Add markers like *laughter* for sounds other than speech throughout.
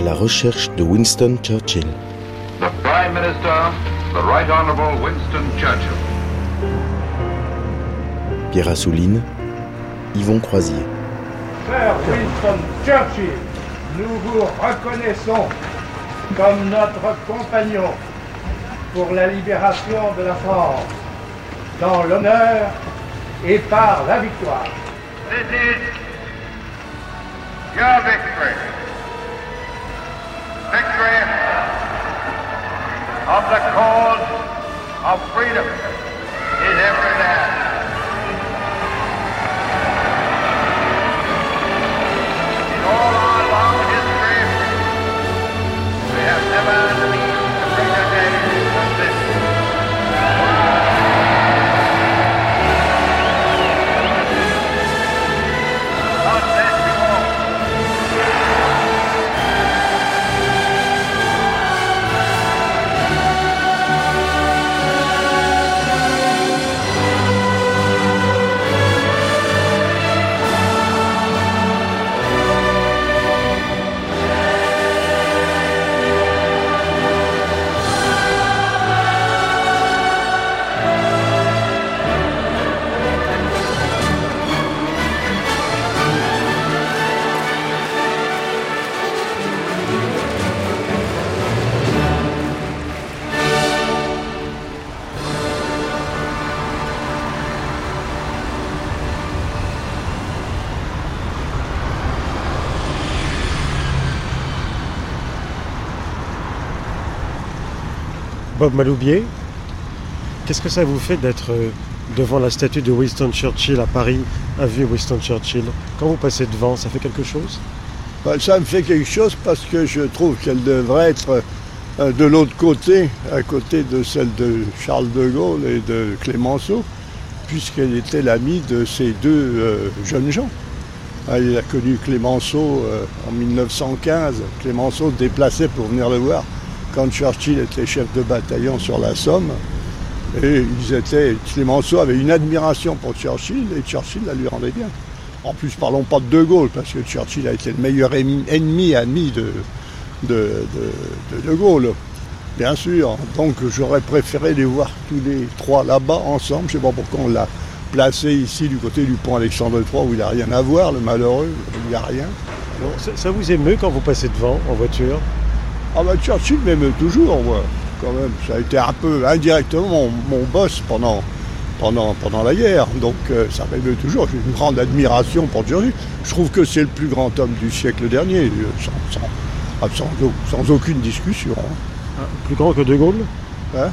À la recherche de Winston Churchill. The Prime Minister, the Right Honorable Winston Churchill. Pierre Assouline, Yvon Croisier. Frère Winston Churchill, nous vous reconnaissons comme notre compagnon pour la libération de la France, dans l'honneur et par la victoire. This is your victory. Victory of the cause of freedom in every land. In all our long history, we have never Bob Maloubier, qu'est-ce que ça vous fait d'être euh, devant la statue de Winston Churchill à Paris, avenue Winston Churchill? Quand vous passez devant, ça fait quelque chose? Ben, ça me fait quelque chose parce que je trouve qu'elle devrait être euh, de l'autre côté, à côté de celle de Charles de Gaulle et de Clémenceau, puisqu'elle était l'amie de ces deux euh, jeunes gens. Il a connu Clémenceau en 1915. Clémenceau déplaçait pour venir le voir quand Churchill était chef de bataillon sur la Somme. Et ils étaient, Clémenceau avait une admiration pour Churchill et Churchill la lui rendait bien. En plus, parlons pas de De Gaulle, parce que Churchill a été le meilleur ennemi, ami de, de, Gaulle, bien sûr. Donc j'aurais préféré les voir tous les trois là-bas ensemble. Je ne sais pas pourquoi on l'a placé ici du côté du pont Alexandre III où il n'a rien à voir, le malheureux, il n'y a rien. Ça vous émeut quand vous passez devant en voiture? Ah bah Churchill m'aime toujours, moi, quand même. Ça a été un peu indirectement mon, mon boss pendant, pendant, pendant la guerre. Donc euh, ça m'aime toujours. J'ai une grande admiration pour Churchill. Je trouve que c'est le plus grand homme du siècle dernier, euh, sans, sans, ah, sans, sans aucune discussion. hein. Plus grand que De Gaulle? Hein?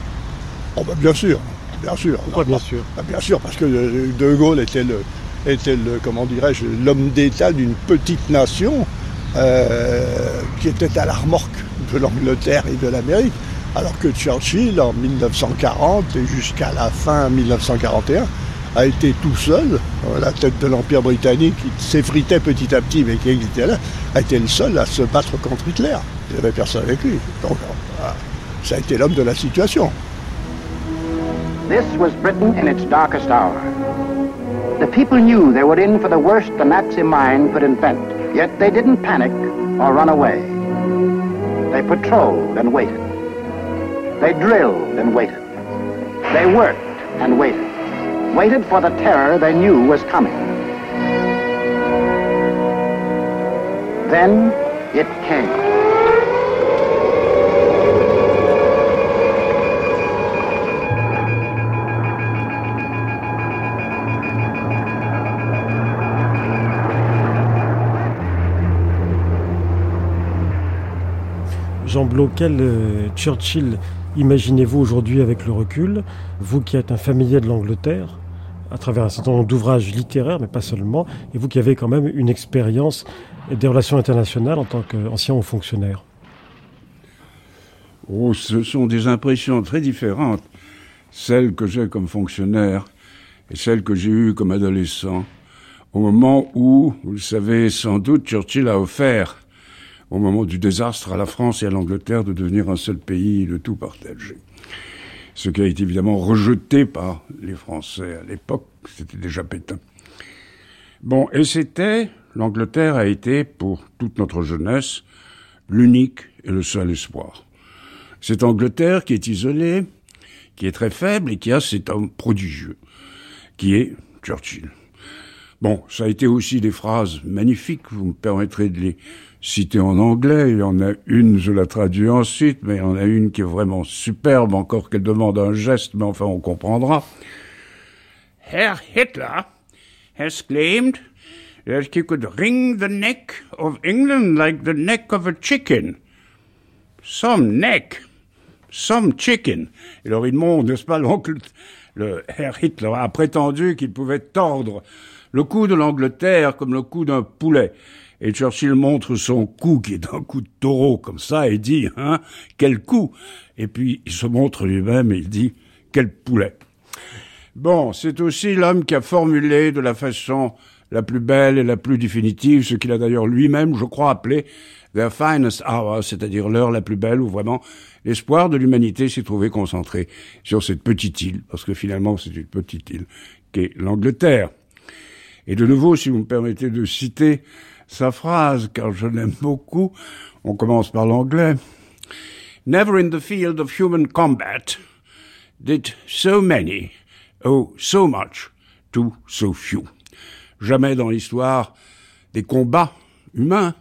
Oh bah bien sûr, bien sûr. Pourquoi Non, bien bah, sûr? bah, Bien sûr, parce que euh, De Gaulle était le, était le comment dirais-je, l'homme d'État d'une petite nation euh, qui était à la remorque de l'Angleterre et de l'Amérique. Alors que Churchill, en 1940 et jusqu'à la fin 1941, a été tout seul, à la tête de l'Empire britannique, qui s'effritait petit à petit, mais qui existait là, a été le seul à se battre contre Hitler. Il n'y avait personne avec lui. Donc, euh, ça a été l'homme de la situation. This was Britain in its darkest hour. The people knew they were in for the worst the Nazi mind could invent, yet they didn't panic or run away. They patrolled and waited. They drilled and waited. They worked and waited. Waited for the terror they knew was coming. Then it came. Jean Blot, quel euh, Churchill imaginez-vous aujourd'hui avec le recul Vous qui êtes un familier de l'Angleterre, à travers un certain nombre d'ouvrages littéraires, mais pas seulement, et vous qui avez quand même une expérience des relations internationales en tant qu'ancien haut fonctionnaire. Oh, ce sont des impressions très différentes, celles que j'ai comme fonctionnaire et celles que j'ai eues comme adolescent, au moment où, vous le savez sans doute, Churchill a offert, au moment du désastre à la France et à l'Angleterre, de devenir un seul pays, le tout partagé. Ce qui a été évidemment rejeté par les Français à l'époque, c'était déjà Pétain. Bon, et c'était, l'Angleterre a été, pour toute notre jeunesse, l'unique et le seul espoir. Cette Angleterre qui est isolée, qui est très faible et qui a cet homme prodigieux, qui est Churchill. Bon, ça a été aussi des phrases magnifiques, vous me permettrez de les citer en anglais. Il y en a une, je la traduis ensuite, mais il y en a une qui est vraiment superbe, encore qu'elle demande un geste, mais enfin on comprendra. Herr Hitler has claimed that he could wring the neck of England like the neck of a chicken. Some neck, some chicken. Et alors il montre, n'est-ce pas, l'oncle, le Herr Hitler a prétendu qu'il pouvait tordre le cou de l'Angleterre comme le cou d'un poulet. Et Churchill montre son cou qui est un coup de taureau comme ça et dit, hein, quel cou? Et puis il se montre lui-même et il dit, quel poulet. Bon, c'est aussi l'homme qui a formulé de la façon la plus belle et la plus définitive, ce qu'il a d'ailleurs lui-même, je crois, appelé the finest hour, c'est-à-dire l'heure la plus belle où vraiment l'espoir de l'humanité s'est trouvé concentré sur cette petite île, parce que finalement c'est une petite île qu'est l'Angleterre. Et de nouveau, si vous me permettez de citer sa phrase, car je l'aime beaucoup, on commence par l'anglais. Never in the field of human combat did so many owe so much to so few. Jamais dans l'histoire des combats humains,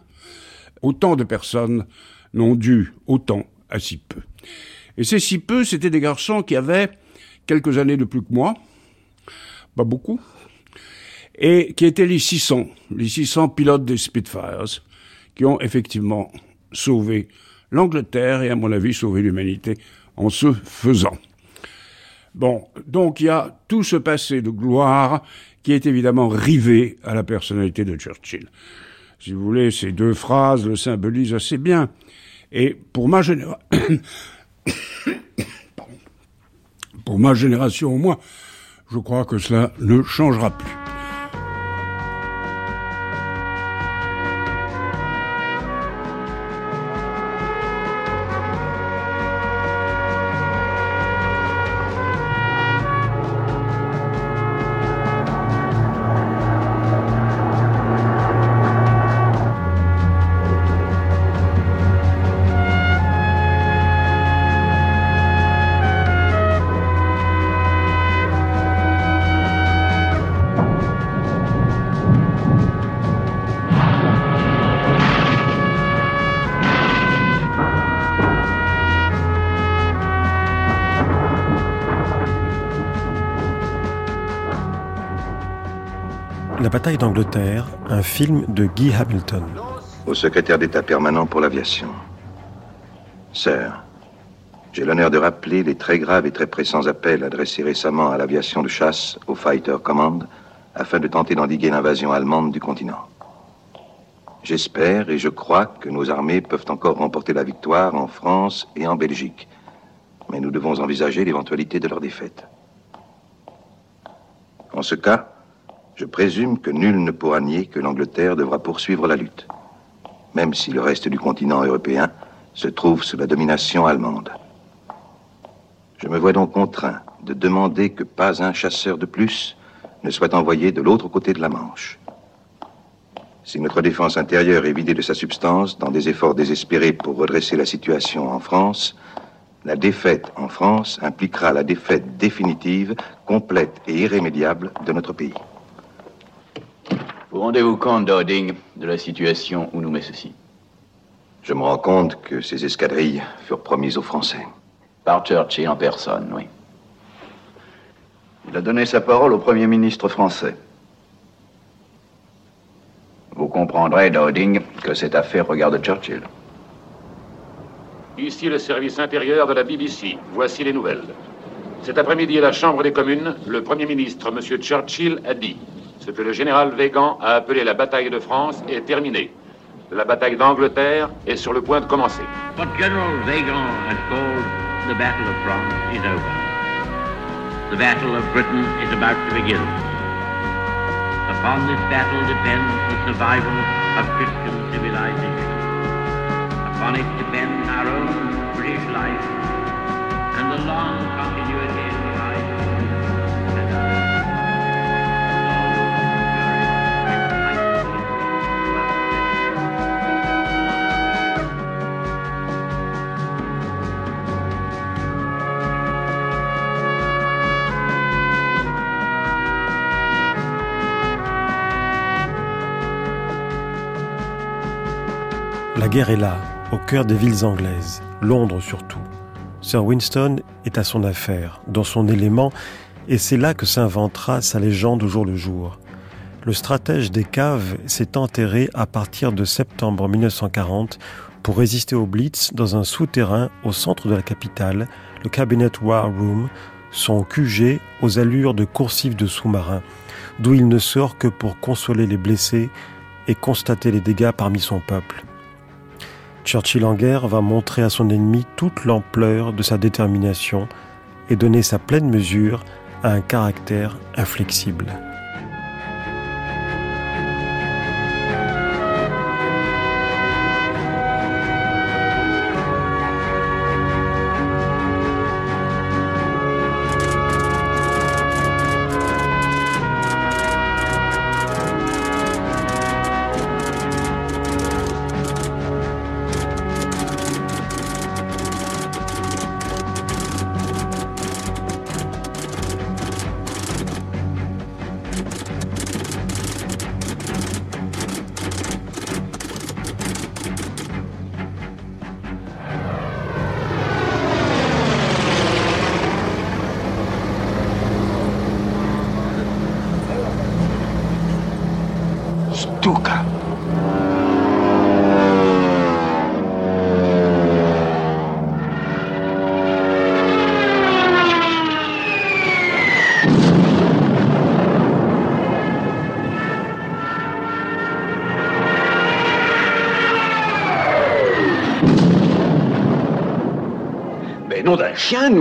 autant de personnes n'ont dû autant à si peu. Et ces si peu, c'étaient des garçons qui avaient quelques années de plus que moi, pas beaucoup, et qui étaient les 600, les 600 pilotes des Spitfires, qui ont effectivement sauvé l'Angleterre et, à mon avis, sauvé l'humanité en se faisant. Bon, donc il y a tout ce passé de gloire qui est évidemment rivé à la personnalité de Churchill. Si vous voulez, ces deux phrases le symbolisent assez bien. Et pour ma génération, *coughs* pour ma génération au moins, je crois que cela ne changera plus. La bataille d'Angleterre, un film de Guy Hamilton. Au secrétaire d'État permanent pour l'aviation. Sir, j'ai l'honneur de rappeler les très graves et très pressants appels adressés récemment à l'aviation de chasse, au Fighter Command, afin de tenter d'endiguer l'invasion allemande du continent. J'espère et je crois que nos armées peuvent encore remporter la victoire en France et en Belgique. Mais nous devons envisager l'éventualité de leur défaite. En ce cas, je présume que nul ne pourra nier que l'Angleterre devra poursuivre la lutte, même si le reste du continent européen se trouve sous la domination allemande. Je me vois donc contraint de demander que pas un chasseur de plus ne soit envoyé de l'autre côté de la Manche. Si notre défense intérieure est vidée de sa substance dans des efforts désespérés pour redresser la situation en France, la défaite en France impliquera la défaite définitive, complète et irrémédiable de notre pays. Vous rendez-vous compte, Dowding, de la situation où nous met ceci Je me rends compte que ces escadrilles furent promises aux Français. Par Churchill en personne, oui. Il a donné sa parole au Premier ministre français. Vous comprendrez, Dowding, que cette affaire regarde Churchill. Ici le service intérieur de la BBC. Voici les nouvelles. Cet après-midi à la Chambre des communes, le Premier ministre, M. Churchill, a dit ce que le général Végan a appelé la bataille de France est terminé. La bataille d'Angleterre est sur le point de commencer. What General Weygand had called the Battle of France is over. The Battle of Britain is about to begin. Upon this battle depends the survival of Christian civilization. Upon it depends our own British life and the long continuity La guerre est là, au cœur des villes anglaises, Londres surtout. Sir Winston est à son affaire, dans son élément, et c'est là que s'inventera sa légende au jour le jour. Le stratège des caves s'est enterré à partir de septembre 1940 pour résister au Blitz dans un souterrain au centre de la capitale, le Cabinet War Room, son QG aux allures de coursives de sous-marins, d'où il ne sort que pour consoler les blessés et constater les dégâts parmi son peuple. Churchill en guerre va montrer à son ennemi toute l'ampleur de sa détermination et donner sa pleine mesure à un caractère inflexible.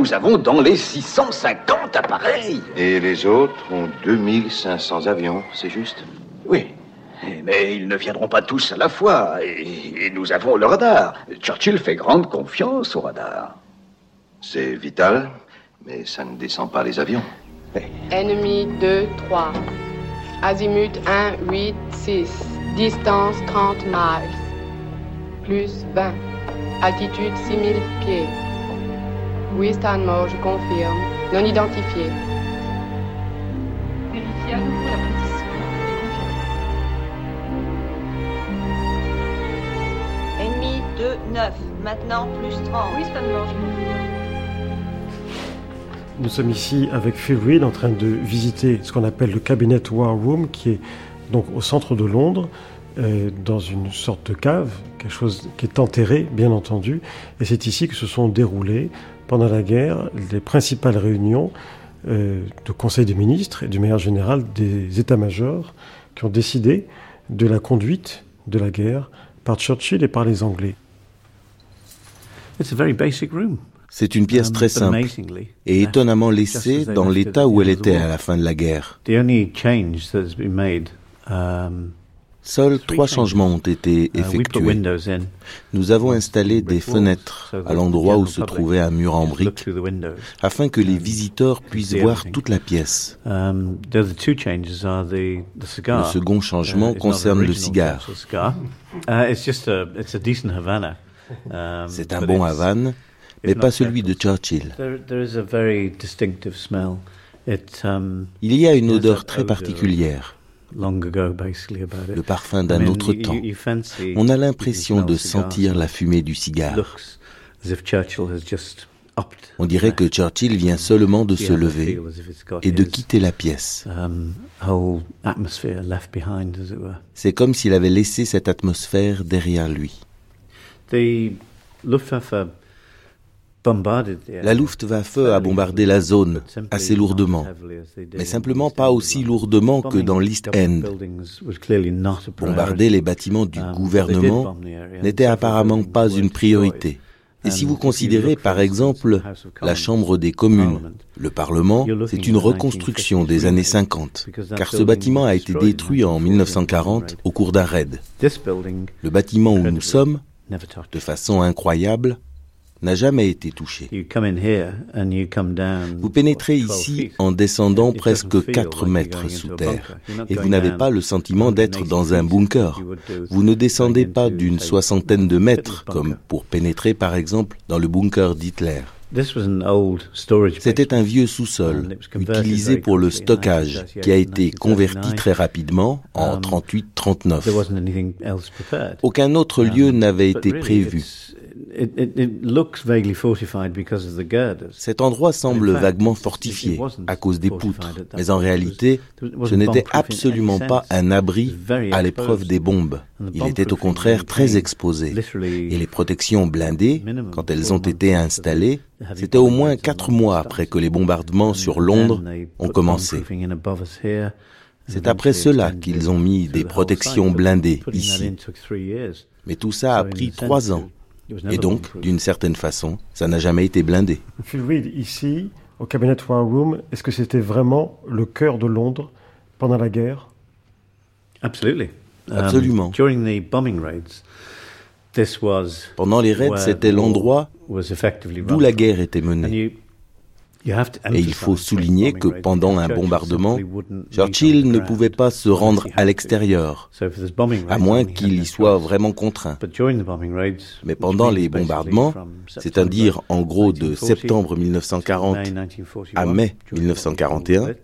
Nous avons dans les 650 appareils. Et les autres ont 2500 avions, c'est juste? Oui. Mais ils ne viendront pas tous à la fois. Et, et nous avons le radar. Churchill fait grande confiance au radar. C'est vital, mais ça ne descend pas les avions. Ennemi 2, 3. Azimut 1, 8, 6. Distance 30 miles. Plus 20. Altitude 6000 pieds. Oui, Stanmore, je confirme. Non identifié. Vérifiez à nouveau la position. Ennemi 2, 9. Maintenant, plus 30. Oui, Stanmore, je confirme. Nous sommes ici avec Phil Reed en train de visiter ce qu'on appelle le Cabinet War Room, qui est donc au centre de Londres, euh, dans une sorte de cave, quelque chose qui est enterré, bien entendu. Et c'est ici que se sont déroulées, pendant la guerre, les principales réunions euh, de Conseil des ministres et du meilleur général des états-majors qui ont décidé de la conduite de la guerre par Churchill et par les Anglais. It's a very basic room. C'est une pièce Um, très simple et étonnamment laissée dans l'état at où the elle était à la fin de la guerre. Seuls trois changements ont été put effectués. Nous avons installé des fenêtres à l'endroit où se trouvait un mur en briques afin que les visiteurs puissent voir toute la pièce. Um. Le second changement Uh, not concerne le cigare. Uh. Um, C'est un bon Havane, mais pas celui de Churchill. Um, Il y a une odeur très particulière, Long ago, basically, about it. le parfum d'un autre temps. On a l'impression de sentir la fumée du cigare. On dirait que Churchill vient seulement de se lever et de quitter la pièce. um. C'est comme s'il avait laissé cette atmosphère derrière lui. La Luftwaffe a bombardé la zone assez lourdement, mais simplement pas aussi lourdement que dans l'East End. Bombarder les bâtiments du gouvernement n'était apparemment pas une priorité. Et si vous considérez par exemple la Chambre des communes, le Parlement, c'est une reconstruction des années 50, car ce bâtiment a été détruit en 1940 au cours d'un raid. Le bâtiment où nous sommes, de façon incroyable, n'a jamais été touché. Vous pénétrez ici en descendant presque 4 mètres sous terre et vous n'avez pas le sentiment d'être dans un bunker. Vous ne descendez pas d'une soixantaine de mètres comme pour pénétrer par exemple dans le bunker d'Hitler. C'était un vieux sous-sol utilisé pour le stockage qui a été converti très rapidement en 38-39. Aucun autre lieu n'avait été prévu. Cet endroit semble vaguement fortifié à cause des poutres, mais en réalité, ce n'était absolument pas un abri à l'épreuve des bombes. Il était au contraire très exposé. Et les protections blindées, quand elles ont été installées, c'était au moins quatre mois après que les bombardements sur Londres ont commencé. C'est après cela qu'ils ont mis des protections blindées ici. Mais tout ça a pris trois ans. Et donc, d'une certaine façon, ça n'a jamais été blindé. Phil Reed, ici, au Cabinet War Room, est-ce que c'était vraiment le cœur de Londres pendant la guerre? Absolument. Absolument. Pendant les raids, c'était l'endroit d'où la guerre était menée. Et il faut souligner que pendant un bombardement, Churchill ne pouvait pas se rendre à l'extérieur, à moins qu'il y soit vraiment contraint. Mais pendant les bombardements, c'est-à-dire en gros de septembre 1940 à mai 1941,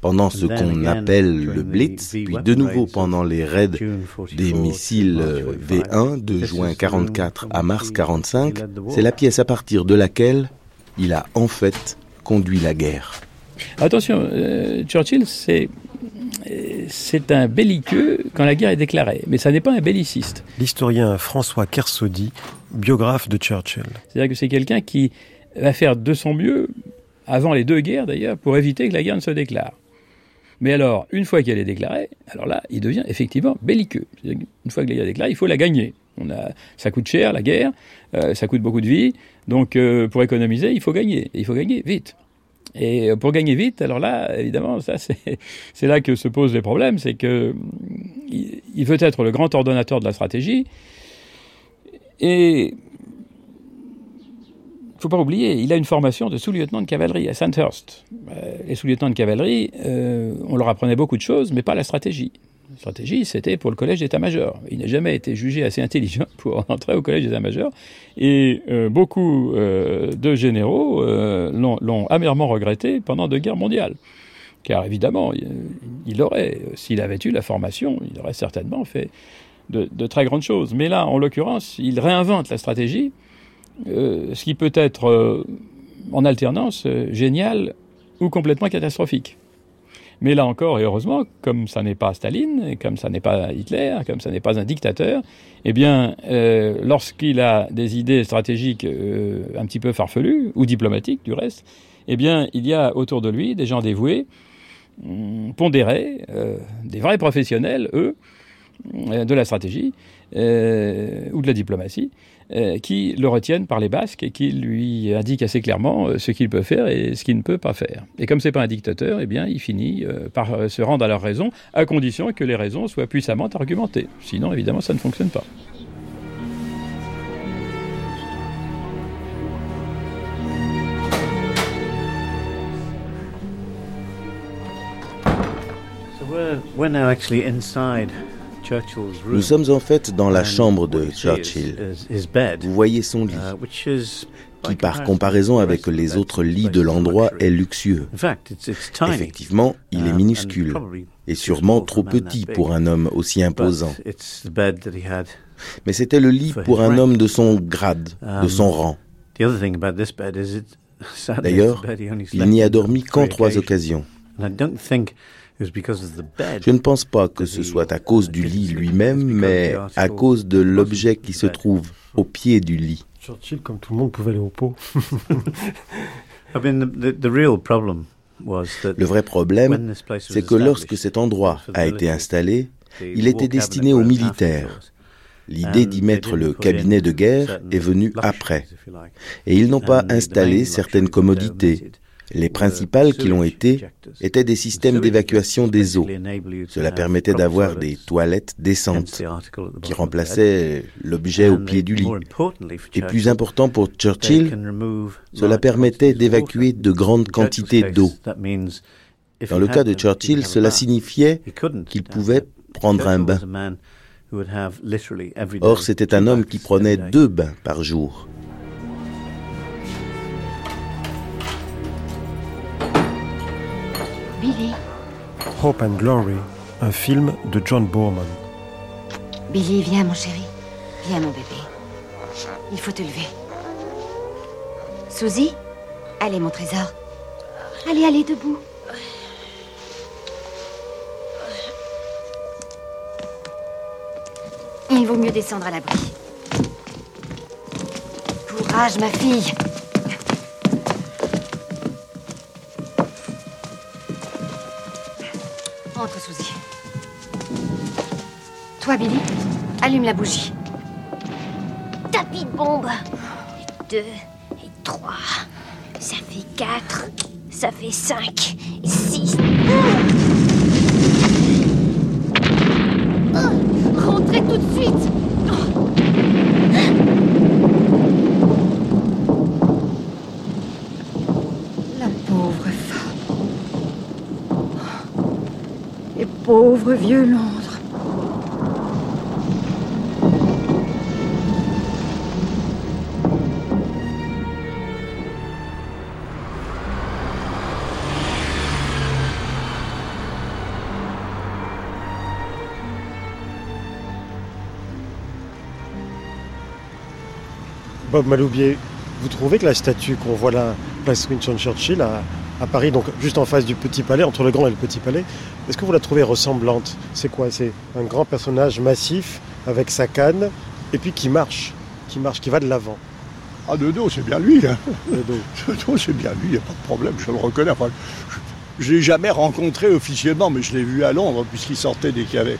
pendant ce qu'on appelle le Blitz, puis de nouveau pendant les raids des missiles V1 de juin 44 à mars 45, c'est la pièce à partir de laquelle il a en fait conduit la guerre. Attention, euh, Churchill, c'est c'est un belliqueux quand la guerre est déclarée, mais ça n'est pas un belliciste. L'historien François Kersaudy, biographe de Churchill. C'est-à-dire que c'est quelqu'un qui va faire de son mieux, avant les deux guerres d'ailleurs, pour éviter que la guerre ne se déclare. Mais alors, une fois qu'elle est déclarée, alors là, il devient effectivement belliqueux. Une fois que la guerre est déclarée, il faut la gagner. On a, ça coûte cher, la guerre, euh, ça coûte beaucoup de vie, donc euh, pour économiser, il faut gagner. il faut gagner vite. Et euh, pour gagner vite, alors là, évidemment, ça *laughs* c'est là que se posent les problèmes, c'est que il veut être le grand ordonnateur de la stratégie, et il faut pas oublier, il a une formation de sous-lieutenant de cavalerie à Sandhurst. les sous-lieutenants de cavalerie, on leur apprenait beaucoup de choses, mais pas la stratégie stratégie, c'était pour le collège d'état-major. Il n'a jamais été jugé assez intelligent *laughs* pour entrer au collège d'état-major. Et euh, beaucoup euh, de généraux euh, l'ont amèrement regretté pendant deux guerres mondiales. Car évidemment, il, s'il avait eu la formation, il aurait certainement fait de très grandes choses. Mais là, en l'occurrence, il réinvente la stratégie, ce qui peut être en alternance génial ou complètement catastrophique. Mais là encore, et heureusement, comme ça n'est pas Staline, comme ça n'est pas Hitler, comme ça n'est pas un dictateur, eh bien, euh, lorsqu'il a des idées stratégiques euh, un petit peu farfelues, ou diplomatiques du reste, eh bien, il y a autour de lui des gens dévoués, hum, pondérés, euh, des vrais professionnels, eux, de la stratégie ou de la diplomatie, qui le retiennent par les basques et qui lui indiquent assez clairement euh, ce qu'il peut faire et ce qu'il ne peut pas faire. Et comme c'est pas un dictateur, eh bien, il finit euh, par se rendre à leur raison, à condition que les raisons soient puissamment argumentées. Sinon, évidemment, ça ne fonctionne pas. Nous sommes en fait dans la chambre de Churchill. Vous voyez son lit, uh, qui par comparaison avec les autres lits de l'endroit est luxueux. Effectivement, il est um, minuscule et sûrement trop petit pour un homme aussi imposant. Mais c'était le lit pour un homme de son grade, de son um, rang. *laughs* D'ailleurs, il n'y a dormi qu'en trois occasions. Je ne pense pas que ce soit à cause du lit lui-même, mais à cause de l'objet qui se trouve au pied du lit. Churchill, comme tout le monde, pouvait aller au pot. *laughs* Le vrai problème, c'est que lorsque cet endroit a été installé, il était destiné aux militaires. L'idée d'y mettre le cabinet de guerre est venue après. Et ils n'ont pas installé certaines commodités, les principales qui l'ont été étaient des systèmes d'évacuation des eaux. Cela permettait d'avoir des toilettes décentes qui remplaçaient l'objet au pied du lit. Et plus important pour Churchill, cela permettait d'évacuer de grandes quantités d'eau. Dans le cas de Churchill, cela signifiait qu'il pouvait prendre un bain. Or, c'était un homme qui prenait deux bains par jour. Billy. Hope and Glory, un film de John Borman. Billy, viens mon chéri. Viens mon bébé. Il faut te lever. Suzy Allez mon trésor. Allez, allez, debout. Il vaut mieux descendre à l'abri. Courage, ma fille. Toi, Billy, allume la bougie. Tapis de bombe. Deux et trois. Ça fait quatre. Ça fait cinq. Et six. Oh, rentrez tout de suite. La pauvre femme. Et pauvre vieux Londres. Bob Maloubier, vous trouvez que la statue qu'on voit là, place Winston Churchill, à, à, Paris, donc juste en face du Petit Palais, entre le Grand et le Petit Palais, est-ce que vous la trouvez ressemblante? C'est quoi? C'est un grand personnage massif avec sa canne et puis qui marche, qui marche, qui va de l'avant. Ah, de dos, c'est bien lui. Hein. De dos. *laughs* C'est bien lui, il n'y a pas de problème, je le reconnais. Enfin, je ne l'ai jamais rencontré officiellement, mais je l'ai vu à Londres, puisqu'il sortait dès qu'il y avait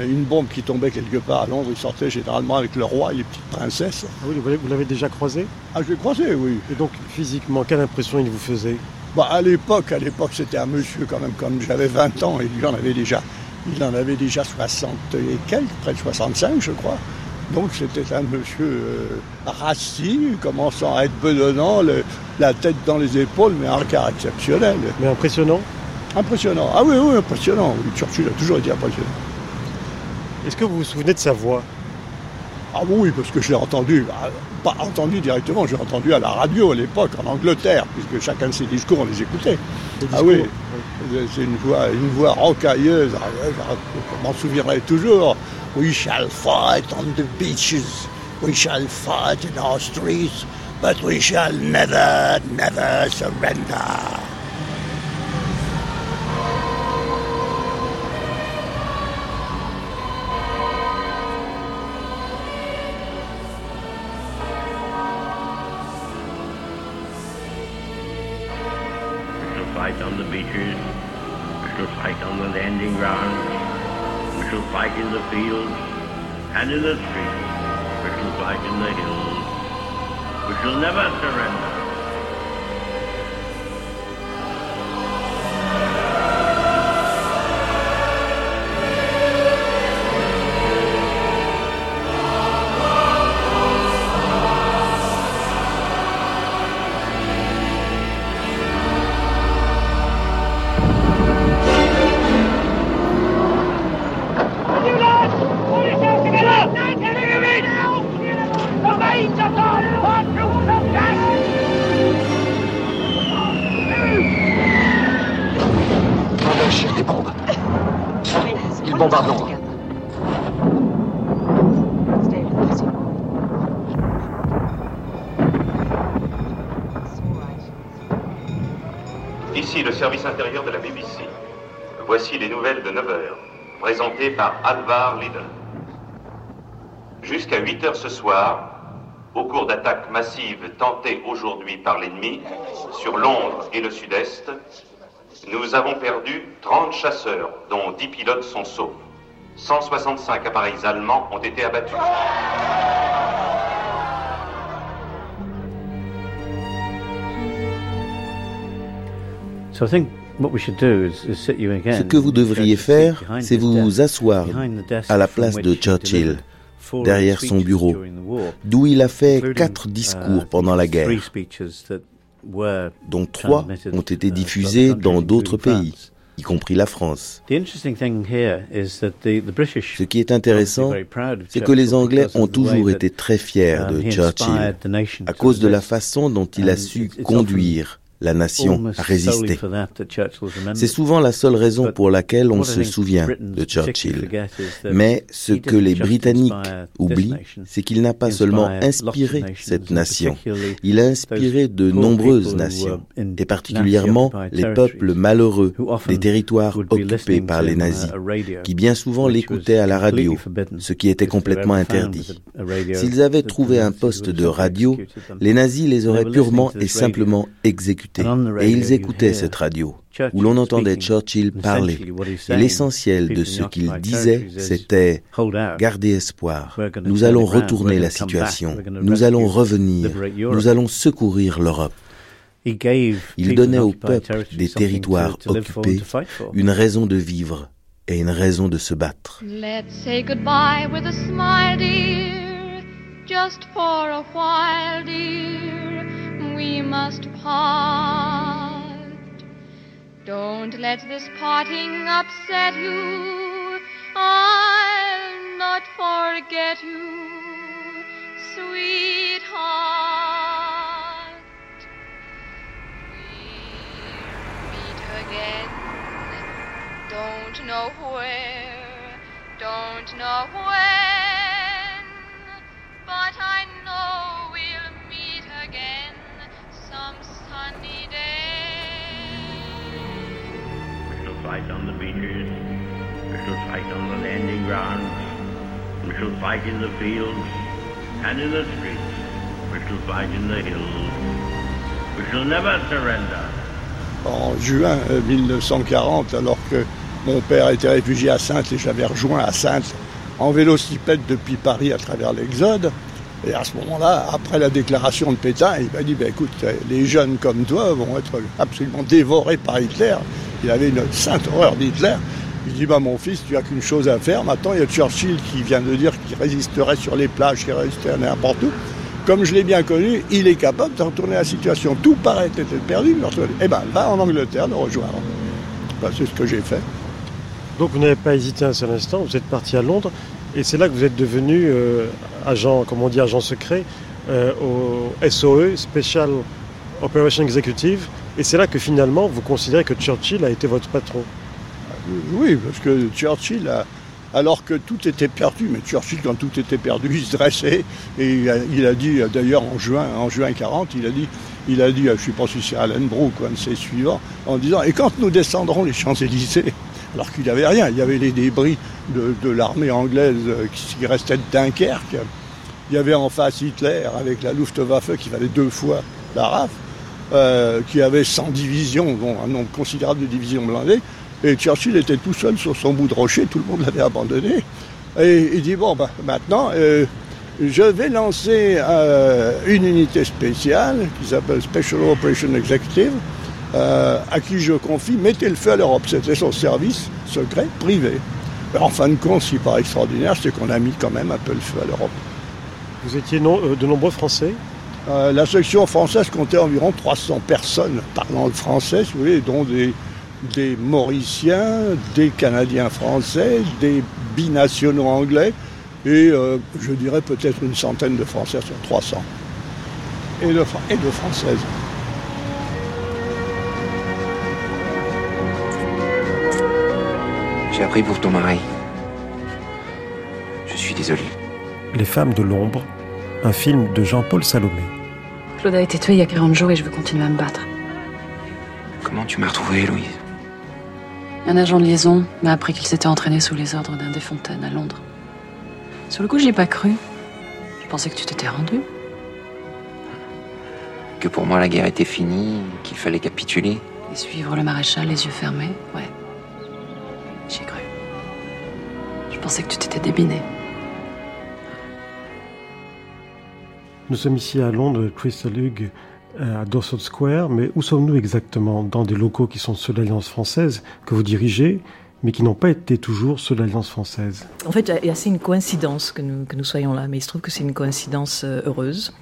une bombe qui tombait quelque part à Londres. Il sortait généralement avec le roi et les petites princesses. Ah oui, vous l'avez déjà croisé? Ah, je l'ai croisé, oui. Et donc, physiquement, quelle impression il vous faisait? Bah, À l'époque, à l'époque, c'était un monsieur quand même, comme j'avais 20 ans, et lui en avait déjà, il en avait déjà 60 et quelques, près de 65, je crois. Donc c'était un monsieur euh, rassis, commençant à être bedonnant, le, la tête dans les épaules, mais un regard exceptionnel. Mais impressionnant Impressionnant. Ah oui, oui, impressionnant. Oui, Churchill a toujours été impressionnant. Est-ce que vous vous souvenez de sa voix? Ah oui, parce que je l'ai entendu, pas entendu directement, j'ai entendu à la radio à l'époque, en Angleterre, puisque chacun de ses discours, on les écoutait. ah oui, c'est une voix, une voix rocailleuse, je m'en souviendrai toujours. We shall fight on the beaches, we shall fight in our streets, but we shall never, never surrender. And in par Alvar Lidl. Jusqu'à 8h ce soir, au cours d'attaques massives tentées aujourd'hui par l'ennemi sur Londres et le sud-est, nous avons perdu 30 chasseurs, dont 10 pilotes sont saufs. 165 appareils allemands ont été abattus. Ce que vous devriez faire, c'est vous asseoir à la place de Churchill, derrière son bureau, d'où il a fait quatre discours pendant la guerre, dont trois ont été diffusés dans d'autres pays y compris la France. Ce qui est intéressant, c'est que les Anglais ont toujours été très fiers de Churchill à cause de la façon dont il a su conduire la nation a résisté. C'est souvent la seule raison pour laquelle on se souvient de Churchill. Mais ce que les Britanniques oublient, c'est qu'il n'a pas seulement inspiré cette nation, il a inspiré de nombreuses nations, et particulièrement les peuples malheureux des territoires occupés par les nazis, qui bien souvent l'écoutaient à la radio, ce qui était complètement interdit. S'ils avaient trouvé un poste de radio, les nazis les auraient purement et simplement exécutés et ils écoutaient cette radio où l'on entendait Churchill parler. Et l'essentiel de ce qu'il disait, c'était Gardez espoir. Nous allons retourner la situation. Nous allons revenir. Nous allons secourir l'Europe. Il donnait au peuple des territoires occupés une raison de vivre et une raison de se battre. Let's say goodbye with a smile, dear, just for a while, dear. We must part. Don't let this parting upset you. I'll not forget you, sweetheart. We'll meet again. Don't know where, don't know when, but I know we'll meet again some sunny day. We shall fight on the beaches. We shall fight on the landing grounds. We shall fight in the fields and in the streets. We shall fight in the hills. We shall never surrender. En juin 1940, alors que mon père était réfugié à Sainte et j'avais rejoint à Sainte en vélocipède depuis Paris à travers l'Exode, Et à ce moment-là, après la déclaration de Pétain, il m'a dit ben, écoute, les jeunes comme toi vont être absolument dévorés par Hitler. Il avait une sainte horreur d'Hitler. Il dit bah, mon fils, tu as qu'une chose à faire. Maintenant, il y a Churchill qui vient de dire qu'il résisterait sur les plages, qu'il résisterait n'importe où. Comme je l'ai bien connu, il est capable de retourner la situation. Tout paraît être perdu. Eh bien, va en Angleterre le rejoindre. Ben, c'est ce que j'ai fait. Donc vous n'avez pas hésité un seul instant, vous êtes parti à Londres. Et c'est là que vous êtes devenu euh, agent, comment on dit, agent secret euh, au SOE, Special Operation Executive. Et c'est là que finalement vous considérez que Churchill a été votre patron. Oui, parce que Churchill alors que tout était perdu, mais Churchill, quand tout était perdu, il se dressait et il a, dit, d'ailleurs en juin, en juin 40, il a dit, il a dit, je ne sais pas si c'est Alan Brooke ou un de ses suivants, en disant, et quand nous descendrons les Champs-Élysées, alors qu'il n'y avait rien. Il y avait les débris de, l'armée anglaise qui, restait de Dunkerque. Il y avait en face Hitler avec la Luftwaffe qui valait deux fois la RAF, euh, qui avait 100 divisions, un nombre considérable de divisions blindées. Et Churchill était tout seul sur son bout de rocher, tout le monde l'avait abandonné. Et il dit, bon, bah, maintenant, euh, je vais lancer euh, une unité spéciale qui s'appelle Special Operation Executive, euh, à qui je confie mettez le feu à l'Europe. C'était son service secret privé. en fin de compte, ce qui paraît extraordinaire, c'est qu'on a mis quand même un peu le feu à l'Europe. Vous étiez euh, de nombreux Français euh, La section française comptait environ 300 personnes parlant le français, si vous voulez, dont des, des Mauriciens, des Canadiens français, des binationaux anglais, et je dirais peut-être une centaine de Français sur 300. Et de, et de Françaises. J'ai appris pour ton mari. Je suis désolé. Les femmes de l'ombre, un film de Jean-Paul Salomé. Claude a été tué il y a 40 jours et je veux continuer à me battre. Comment tu m'as retrouvé, Louise? Un agent de liaison m'a appris qu'il s'était entraîné sous les ordres d'un Desfontaines à Londres. Sur le coup, j'y ai pas cru. Je pensais que tu t'étais rendu. que pour moi la guerre était finie, qu'il fallait capituler. Et suivre le maréchal les yeux fermés, ouais. J'ai cru. Je pensais que tu t'étais débiné. Nous sommes ici à Londres, Crystal Hugh, à Dorset Square, mais où sommes-nous exactement? Dans des locaux qui sont ceux de l'Alliance française, que vous dirigez, mais qui n'ont pas été toujours ceux de l'Alliance française. En fait, il y a assez une coïncidence que nous, que nous soyons là, mais il se trouve que c'est une coïncidence euh, heureuse,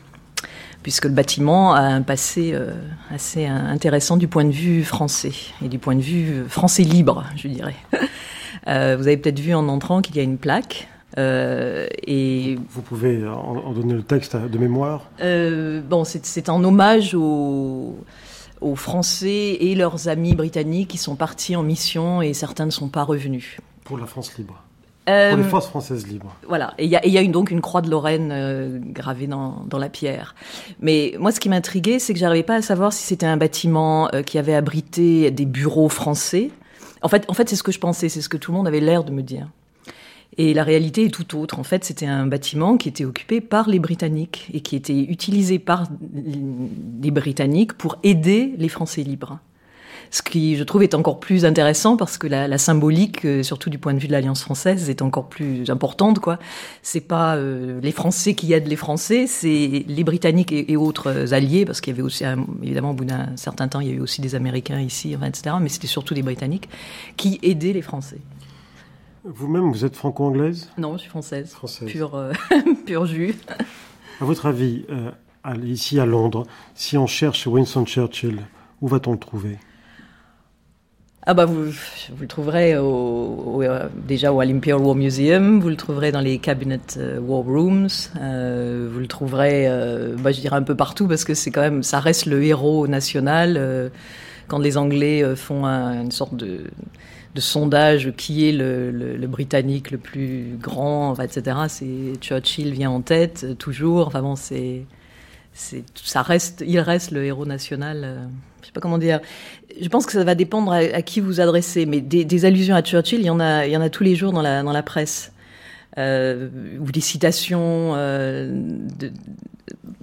puisque le bâtiment a un passé euh, assez intéressant du point de vue français, et du point de vue français libre, je dirais. *laughs* Euh, vous avez peut-être vu en entrant qu'il y a une plaque euh, et vous pouvez en, donner le texte de mémoire. Euh, bon, c'est en hommage aux, aux, Français et leurs amis britanniques qui sont partis en mission et certains ne sont pas revenus. Pour la France libre. Euh, pour les forces françaises libres. Voilà, et il y a, y a une, donc une croix de Lorraine gravée dans, dans, la pierre. Mais moi, ce qui m'intriguait, c'est que j'arrivais pas à savoir si c'était un bâtiment qui avait abrité des bureaux français. En fait, en fait c'est ce que je pensais, c'est ce que tout le monde avait l'air de me dire. Et la réalité est tout autre. En fait, c'était un bâtiment qui était occupé par les Britanniques et qui était utilisé par les Britanniques pour aider les Français libres. Ce qui, je trouve, est encore plus intéressant parce que la, symbolique, euh, surtout du point de vue de l'Alliance française, est encore plus importante. Quoi, c'est pas euh, les Français qui aident les Français, c'est les Britanniques et, autres alliés, parce qu'il y avait aussi, évidemment, au bout d'un certain temps, il y a eu aussi des Américains ici, etc. Mais c'était surtout des Britanniques qui aidaient les Français. Vous-même, vous êtes franco-anglaise? Non, je suis française. Française. Pure, euh, *laughs* pur jus. À votre avis, euh, ici à Londres, si on cherche Winston Churchill, où va-t-on le trouver? Ah bah vous, vous le trouverez au, euh, déjà au Imperial War Museum, vous le trouverez dans les Cabinet War Rooms, vous le trouverez, bah, je dirais un peu partout parce que c'est quand même, ça reste le héros national. quand les Anglais font une sorte de de sondage qui est le, Britannique le plus grand, etc. C'est Churchill vient en tête toujours. Enfin bon, c'est ça reste, il reste le héros national. Je sais pas comment dire. Je pense que ça va dépendre à, qui vous adressez, mais des, allusions à Churchill, il y en a, il y en a tous les jours dans la dans la presse. Euh, ou des citations euh,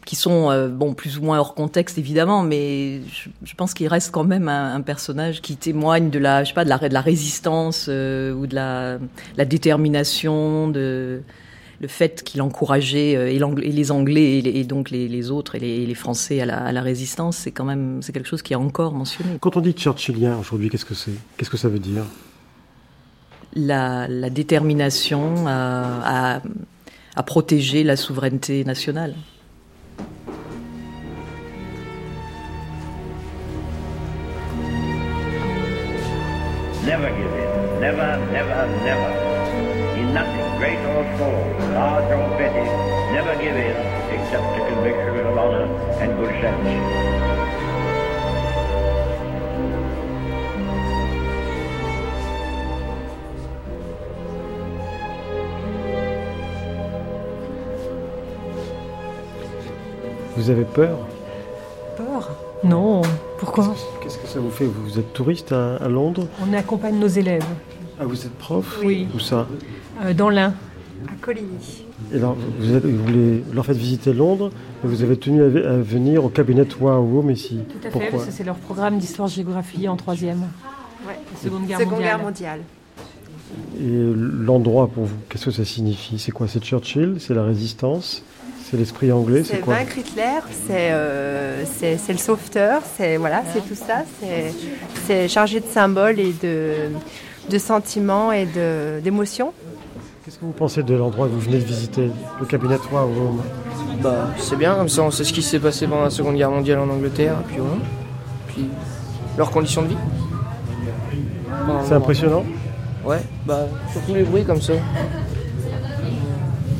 qui sont euh, bon plus ou moins hors contexte évidemment, mais je, pense qu'il reste quand même un, personnage qui témoigne de la je sais pas de la, de la résistance ou de la, la, détermination, de le fait qu'il encourageait euh, et, et, les Anglais et, donc les, les, autres et les, les Français à la, à la résistance, c'est quand même c'est quelque chose qui est encore mentionné. Quand on dit Churchillien aujourd'hui, qu'est-ce que c'est? Qu'est-ce que ça veut dire? La, la, détermination à, à, à protéger la souveraineté nationale. Never give in. Never, never, never. Small, large or petty, never give in except to conviction of honor and good sense. Vous avez peur? Peur? Non. Pourquoi? Qu'est-ce que ça vous fait? Vous êtes touriste à, Londres? On accompagne nos élèves. Ah, vous êtes prof? Oui. Où ça? Euh, Dans l'Ain, à Coligny. Et alors, vous, êtes, vous, leur faites visiter Londres, et vous avez tenu à, venir au cabinet War Room ici. Tout à Pourquoi fait, parce que c'est leur programme d'histoire-géographie en troisième. Ouais, Seconde Guerre Seconde Guerre mondiale. Et l'endroit pour vous, qu'est-ce que ça signifie? C'est quoi? C'est Churchill? C'est la résistance? C'est l'esprit anglais, c'est quoi? Vaincre Hitler, euh, c'est le sauveteur, c'est voilà, c'est tout ça, c'est chargé de symboles et de, de sentiments et d'émotions. Qu'est-ce que vous pensez de l'endroit que vous venez de visiter, le cabinet 3 ou Bah, c'est bien, comme ça on sait ce qui s'est passé pendant la Seconde Guerre mondiale en Angleterre, puis voilà. Puis leurs conditions de vie. C'est impressionnant Ouais, bah, surtout les bruits comme ça.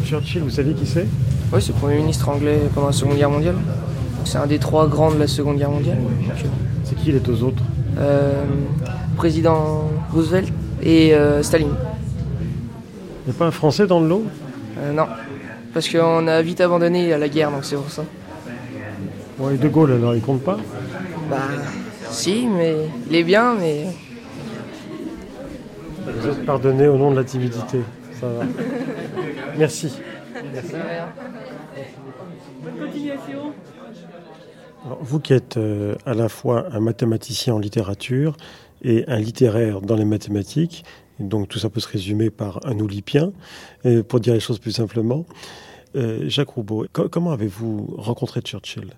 Churchill, vous savez qui c'est? Oui, c'est le Premier ministre anglais pendant la Seconde Guerre mondiale. C'est un des trois grands de la Seconde Guerre mondiale. C'est qui les deux autres? Euh, Président Roosevelt et euh, Staline. Il n'y a pas un Français dans le lot? Euh, Non, parce qu'on a vite abandonné à la guerre, donc c'est pour ça. Bon, et De Gaulle, alors, il compte pas? Bah, si, mais il est bien, mais... Vous êtes pardonné au nom de la timidité. Ça va. Merci. Bonne continuation. vous qui êtes euh, à la fois un mathématicien en littérature et un littéraire dans les mathématiques, donc tout ça peut se résumer par un oulipien, pour dire les choses plus simplement. Euh, Jacques Roubaud, comment avez-vous rencontré Churchill?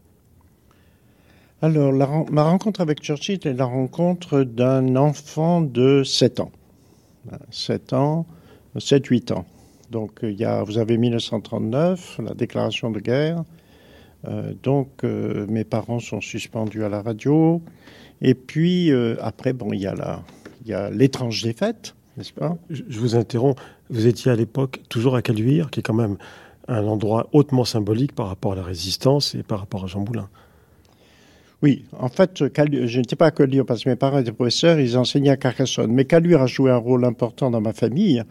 Alors, ma rencontre avec Churchill est la rencontre d'un enfant de 7 ans. 7 ans, 7-8 ans. Donc, il y a, vous avez 1939, la déclaration de guerre. Euh, donc, euh, mes parents sont suspendus à la radio. Et puis, après, bon, il y a l'étrange défaite, n'est-ce pas? Je, vous interromps. Vous étiez à l'époque toujours à Caluire, qui est quand même un endroit hautement symbolique par rapport à la résistance et par rapport à Jean Moulin. Oui, en fait, je n'étais pas à Caluire parce que mes parents étaient professeurs, ils enseignaient à Carcassonne. Mais Caluire a joué un rôle important dans ma famille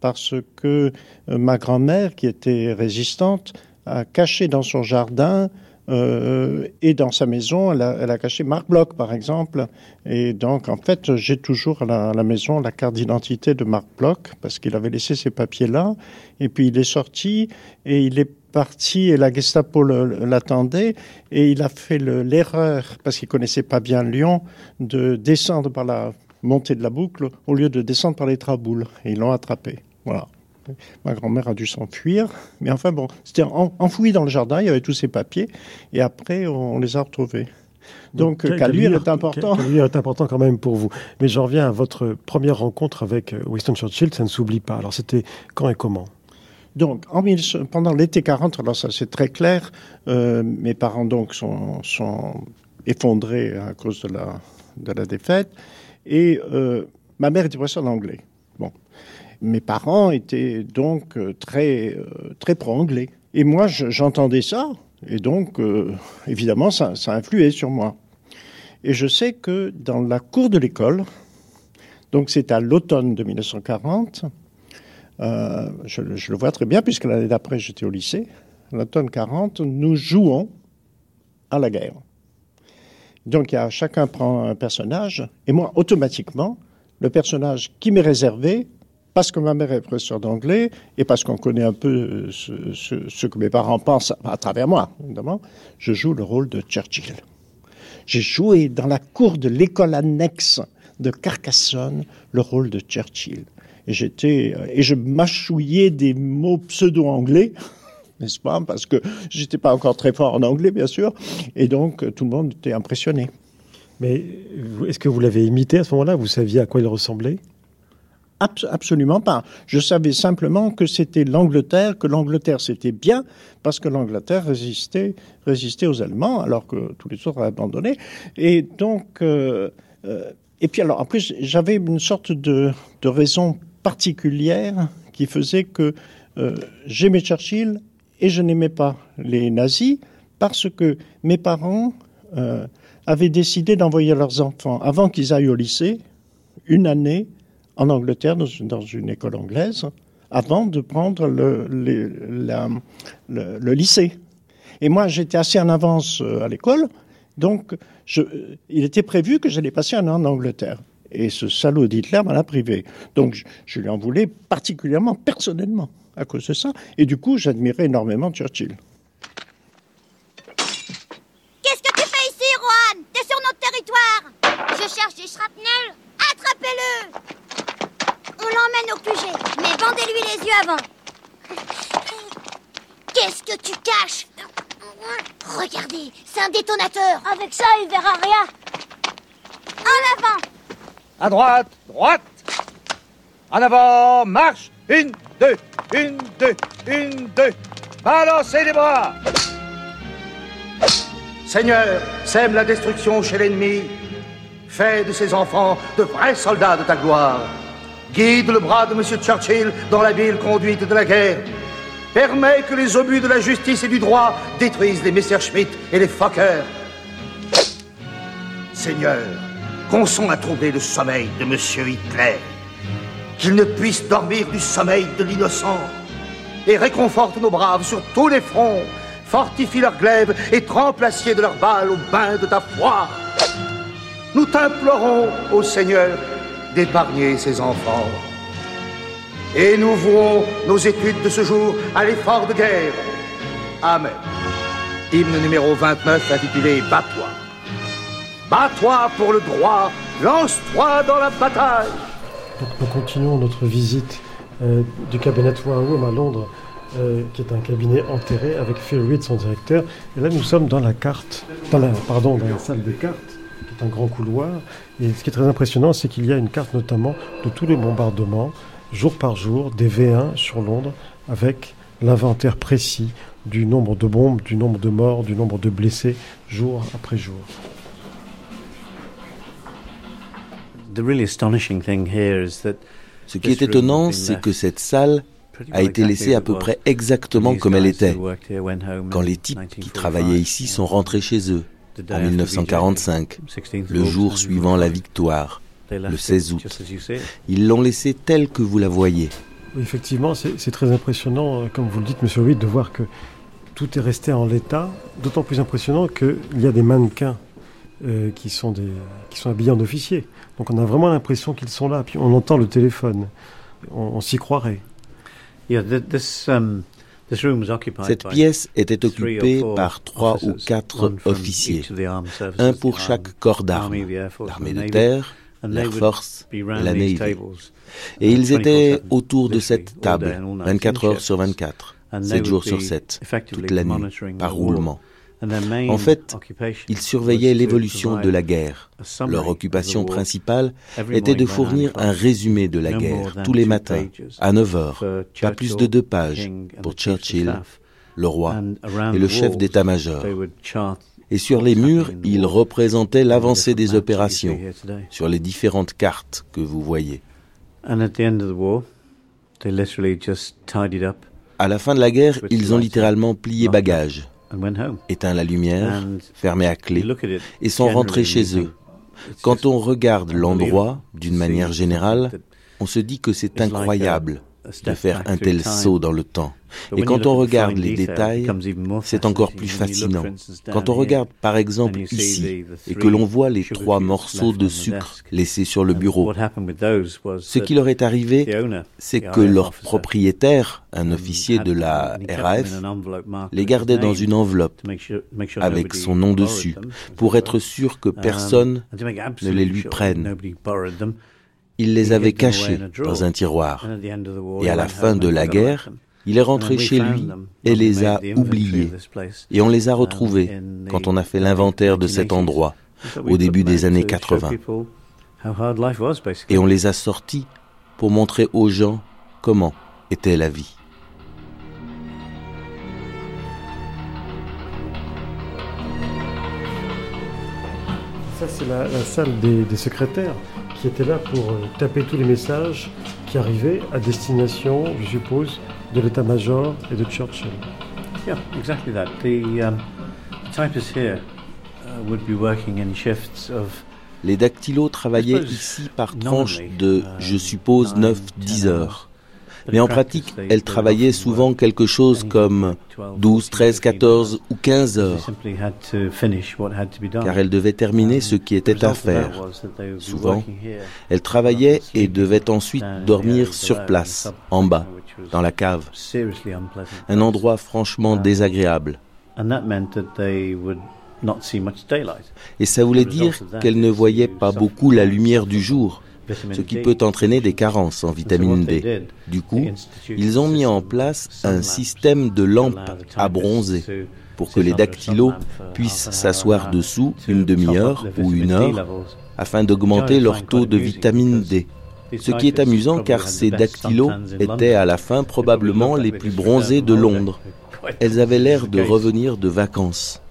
parce que euh, ma grand-mère, qui était résistante, a caché dans son jardin euh, et dans sa maison, elle a, caché Marc Bloch, par exemple. Et donc, en fait, j'ai toujours à la, maison la carte d'identité de Marc Bloch, parce qu'il avait laissé ses papiers là. Et puis, il est sorti et il est parti et la Gestapo l'attendait et il a fait l'erreur, parce qu'il connaissait pas bien Lyon, de descendre par la montée de la boucle au lieu de descendre par les traboules. Et ils l'ont attrapé. Voilà. Ma grand-mère a dû s'enfuir. Mais enfin bon, c'était enfoui dans le jardin, il y avait tous ces papiers. Et après, on, les a retrouvés. Donc, Caluire est important. Caluire est important quand même pour vous. Mais j'en reviens à votre première rencontre avec euh, Winston Churchill, ça ne s'oublie pas. Alors, c'était quand et comment? Donc, en, pendant l'été 40, alors ça c'est très clair, euh, mes parents donc sont, effondrés à cause de la, de la défaite, et euh, ma mère était professeure d'anglais. Mes parents étaient donc euh, très, euh, très pro-anglais. Et moi, j'entendais ça, et donc, euh, évidemment, ça, ça influait sur moi. Et je sais que dans la cour de l'école, donc c'est à l'automne de 1940, je, le vois très bien puisque l'année d'après j'étais au lycée, l'automne 40, nous jouons à la guerre. Donc y a, chacun prend un personnage, et moi automatiquement, le personnage qui m'est réservé, parce que ma mère est professeure d'anglais et parce qu'on connaît un peu ce, que mes parents pensent à travers moi, évidemment, je joue le rôle de Churchill. J'ai joué dans la cour de l'école annexe de Carcassonne le rôle de Churchill. Et j'étais et je mâchouillais des mots pseudo-anglais, *laughs* n'est-ce pas Parce que j'étais pas encore très fort en anglais, bien sûr, et donc tout le monde était impressionné. Mais est-ce que vous l'avez imité à ce moment-là? Vous saviez à quoi il ressemblait? Absolument pas. Je savais simplement que c'était l'Angleterre, que l'Angleterre c'était bien parce que l'Angleterre résistait, résistait aux Allemands alors que tous les autres avaient abandonné. Et donc, euh, euh, et puis alors après j'avais une sorte de, de, raison particulière qui faisait que euh, j'aimais Churchill et je n'aimais pas les nazis parce que mes parents avaient décidé d'envoyer leurs enfants avant qu'ils aillent au lycée une année en Angleterre, dans une, école anglaise, avant de prendre le, lycée. Et moi, j'étais assez en avance euh, à l'école, donc il était prévu que j'allais passer un an en Angleterre. Et ce salaud d'Hitler m'en a privé. Donc je, je, lui en voulais particulièrement, personnellement, à cause de ça. Et du coup, j'admirais énormément Churchill. Qu'est-ce que tu fais ici, Juan? T'es sur notre territoire Je cherche des shrapnels. Attrapez-le on l'emmène au QG, mais bandez-lui les yeux avant. Qu'est-ce que tu caches? Regardez, c'est un détonateur. Avec ça, il verra rien. En avant À droite, droite En avant, marche Une, deux, une, deux, une, deux. Balancez les bras Seigneur, sème la destruction chez l'ennemi. Fais de ses enfants de vrais soldats de ta gloire. Guide le bras de M. Churchill dans la ville conduite de la guerre. Permet que les obus de la justice et du droit détruisent les Messerschmitt et les Fokker. Seigneur, consent à trouver le sommeil de M. Hitler. Qu'il ne puisse dormir du sommeil de l'innocent. Et réconforte nos braves sur tous les fronts. Fortifie leurs glaives et trempe l'acier de leurs balles au bain de ta foi. Nous t'implorons, ô Seigneur, d'épargner ses enfants. Et nous vouons nos études de ce jour à l'effort de guerre. Amen. hymne numéro 29 intitulé Bats-toi. Bats-toi pour le droit, lance-toi dans la bataille. nous continuons notre visite euh, du cabinet Warroom à Londres, euh, qui est un cabinet enterré avec Phil Reed, son directeur. Et là, nous sommes dans la carte, dans la, dans la salle des cartes, un grand couloir. Et ce qui est très impressionnant, c'est qu'il y a une carte notamment de tous les bombardements, jour par jour, des V1 sur Londres, avec l'inventaire précis du nombre de bombes, du nombre de morts, du nombre de blessés, jour après jour. Ce qui est étonnant, c'est que cette salle a été laissée à peu près exactement comme elle était quand les types qui travaillaient ici sont rentrés chez eux en 1945, le jour suivant la victoire, le 16 août. Ils l'ont laissée telle que vous la voyez. effectivement, c'est très impressionnant, euh, comme vous le dites, Monsieur Reed, de voir que tout est resté en l'état, d'autant plus impressionnant qu'il y a des mannequins euh, qui, sont des, qui sont habillés en officiers. Donc on a vraiment l'impression qu'ils sont là, puis on entend le téléphone, on, s'y croirait. Um, Cette pièce était occupée par trois ou quatre officiers, un pour chaque corps d'armes, l'armée de terre, l'Air Force et la Navy. Et ils étaient autour de cette table, 24 heures sur 24. 7 jours sur 7, toute la nuit, par roulement. En fait, ils surveillaient l'évolution de la guerre. Leur occupation principale était de fournir un résumé de la guerre tous les matins, à 9 heures, pas plus de deux pages, pour Churchill, le roi et le chef d'état-major. Et sur les murs, ils représentaient l'avancée des opérations sur les différentes cartes que vous voyez. À la fin de la guerre, ils ont littéralement plié bagages, éteint la lumière, fermé à clé, et sont rentrés chez eux. Quand on regarde l'endroit, d'une manière générale, on se dit que c'est incroyable de faire un tel saut dans le temps. Et quand on regarde les détails, c'est encore plus fascinant. Quand on regarde par exemple ici et que l'on voit les trois morceaux de sucre laissés sur le bureau, ce qui leur est arrivé, c'est que leur propriétaire, un officier de la RAF, les gardait dans une enveloppe avec son nom dessus pour être sûr que personne ne les lui prenne il les avait cachés dans un tiroir. Et à la fin de la guerre, il est rentré chez lui et les a oubliés. Et on les a retrouvés quand on a fait l'inventaire de cet endroit au début des années 80. Et on les a sortis pour montrer aux gens comment était la vie. Ça, c'est la, salle des secrétaires qui était là pour euh, taper tous les messages qui arrivaient à destination, je suppose, de l'état-major et de Churchill. Yeah, exactly that. The, um, typists here uh, would be working in shifts of les dactylos travaillaient ici par tranches de, je suppose, 9-10 heures. Mais en pratique, elles travaillaient souvent quelque chose comme 12, 13, 14 ou 15 heures, car elles devaient terminer ce qui était à faire. Souvent, elles travaillaient et devaient ensuite dormir sur place, en bas, dans la cave, un endroit franchement désagréable. Et ça voulait dire qu'elles ne voyaient pas beaucoup la lumière du jour ce qui peut entraîner des carences en vitamine D. Du coup, ils ont mis en place un système de lampes à bronzer pour que les dactylos puissent s'asseoir dessous une demi-heure ou une heure afin d'augmenter leur taux de vitamine D. Ce qui est amusant car ces dactylos étaient à la fin probablement les plus bronzés de Londres. *laughs* Elles avaient l'air de revenir de vacances.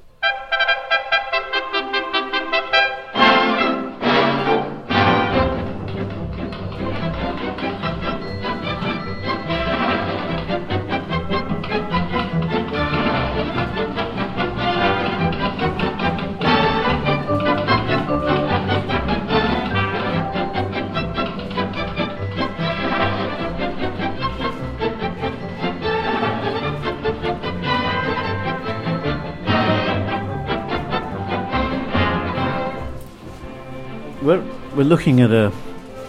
We're looking at a,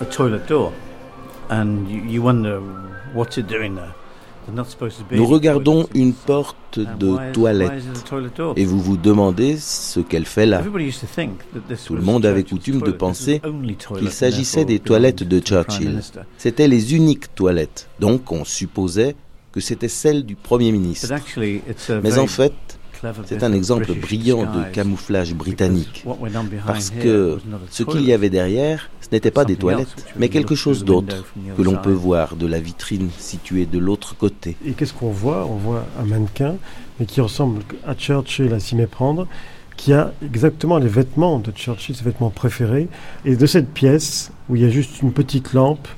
a toilet door, and you, you wonder what's it doing there. Nous regardons une porte de toilette et vous vous demandez ce qu'elle fait là. Tout le monde avait coutume de penser qu'il s'agissait des toilettes de Churchill. C'étaient les uniques toilettes, donc on supposait que c'était celle du Premier ministre. Mais en fait, c'est un exemple brillant de camouflage britannique. Parce que ce qu'il y avait derrière, ce n'était pas des toilettes, mais quelque chose d'autre que l'on peut voir de la vitrine située de l'autre côté. Et qu'est-ce qu'on voit? On voit un mannequin, mais qui ressemble à Churchill à s'y méprendre, qui a exactement les vêtements de Churchill, ses vêtements préférés. Et de cette pièce, où il y a juste une petite lampe,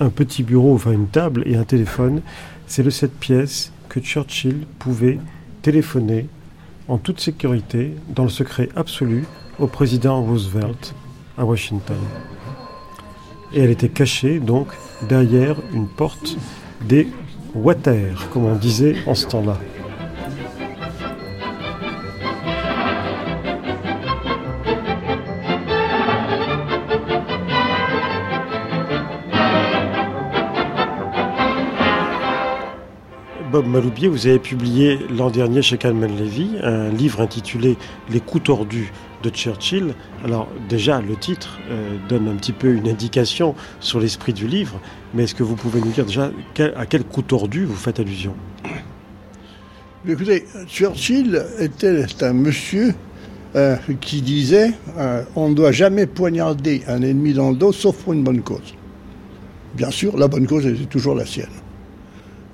un petit bureau, enfin une table et un téléphone, c'est de cette pièce que Churchill pouvait téléphoner en toute sécurité, dans le secret absolu, au président Roosevelt à Washington. Et elle était cachée donc derrière une porte des water, comme on disait en ce temps-là. Bob Maloubier, vous avez publié l'an dernier chez Calman Levy un livre intitulé Les coups tordus de Churchill. Alors déjà, le titre euh, donne un petit peu une indication sur l'esprit du livre, mais est-ce que vous pouvez nous dire déjà à quel coup tordu vous faites allusion? Écoutez, Churchill était un monsieur euh, qui disait euh, on ne doit jamais poignarder un ennemi dans le dos sauf pour une bonne cause. Bien sûr, la bonne cause était toujours la sienne.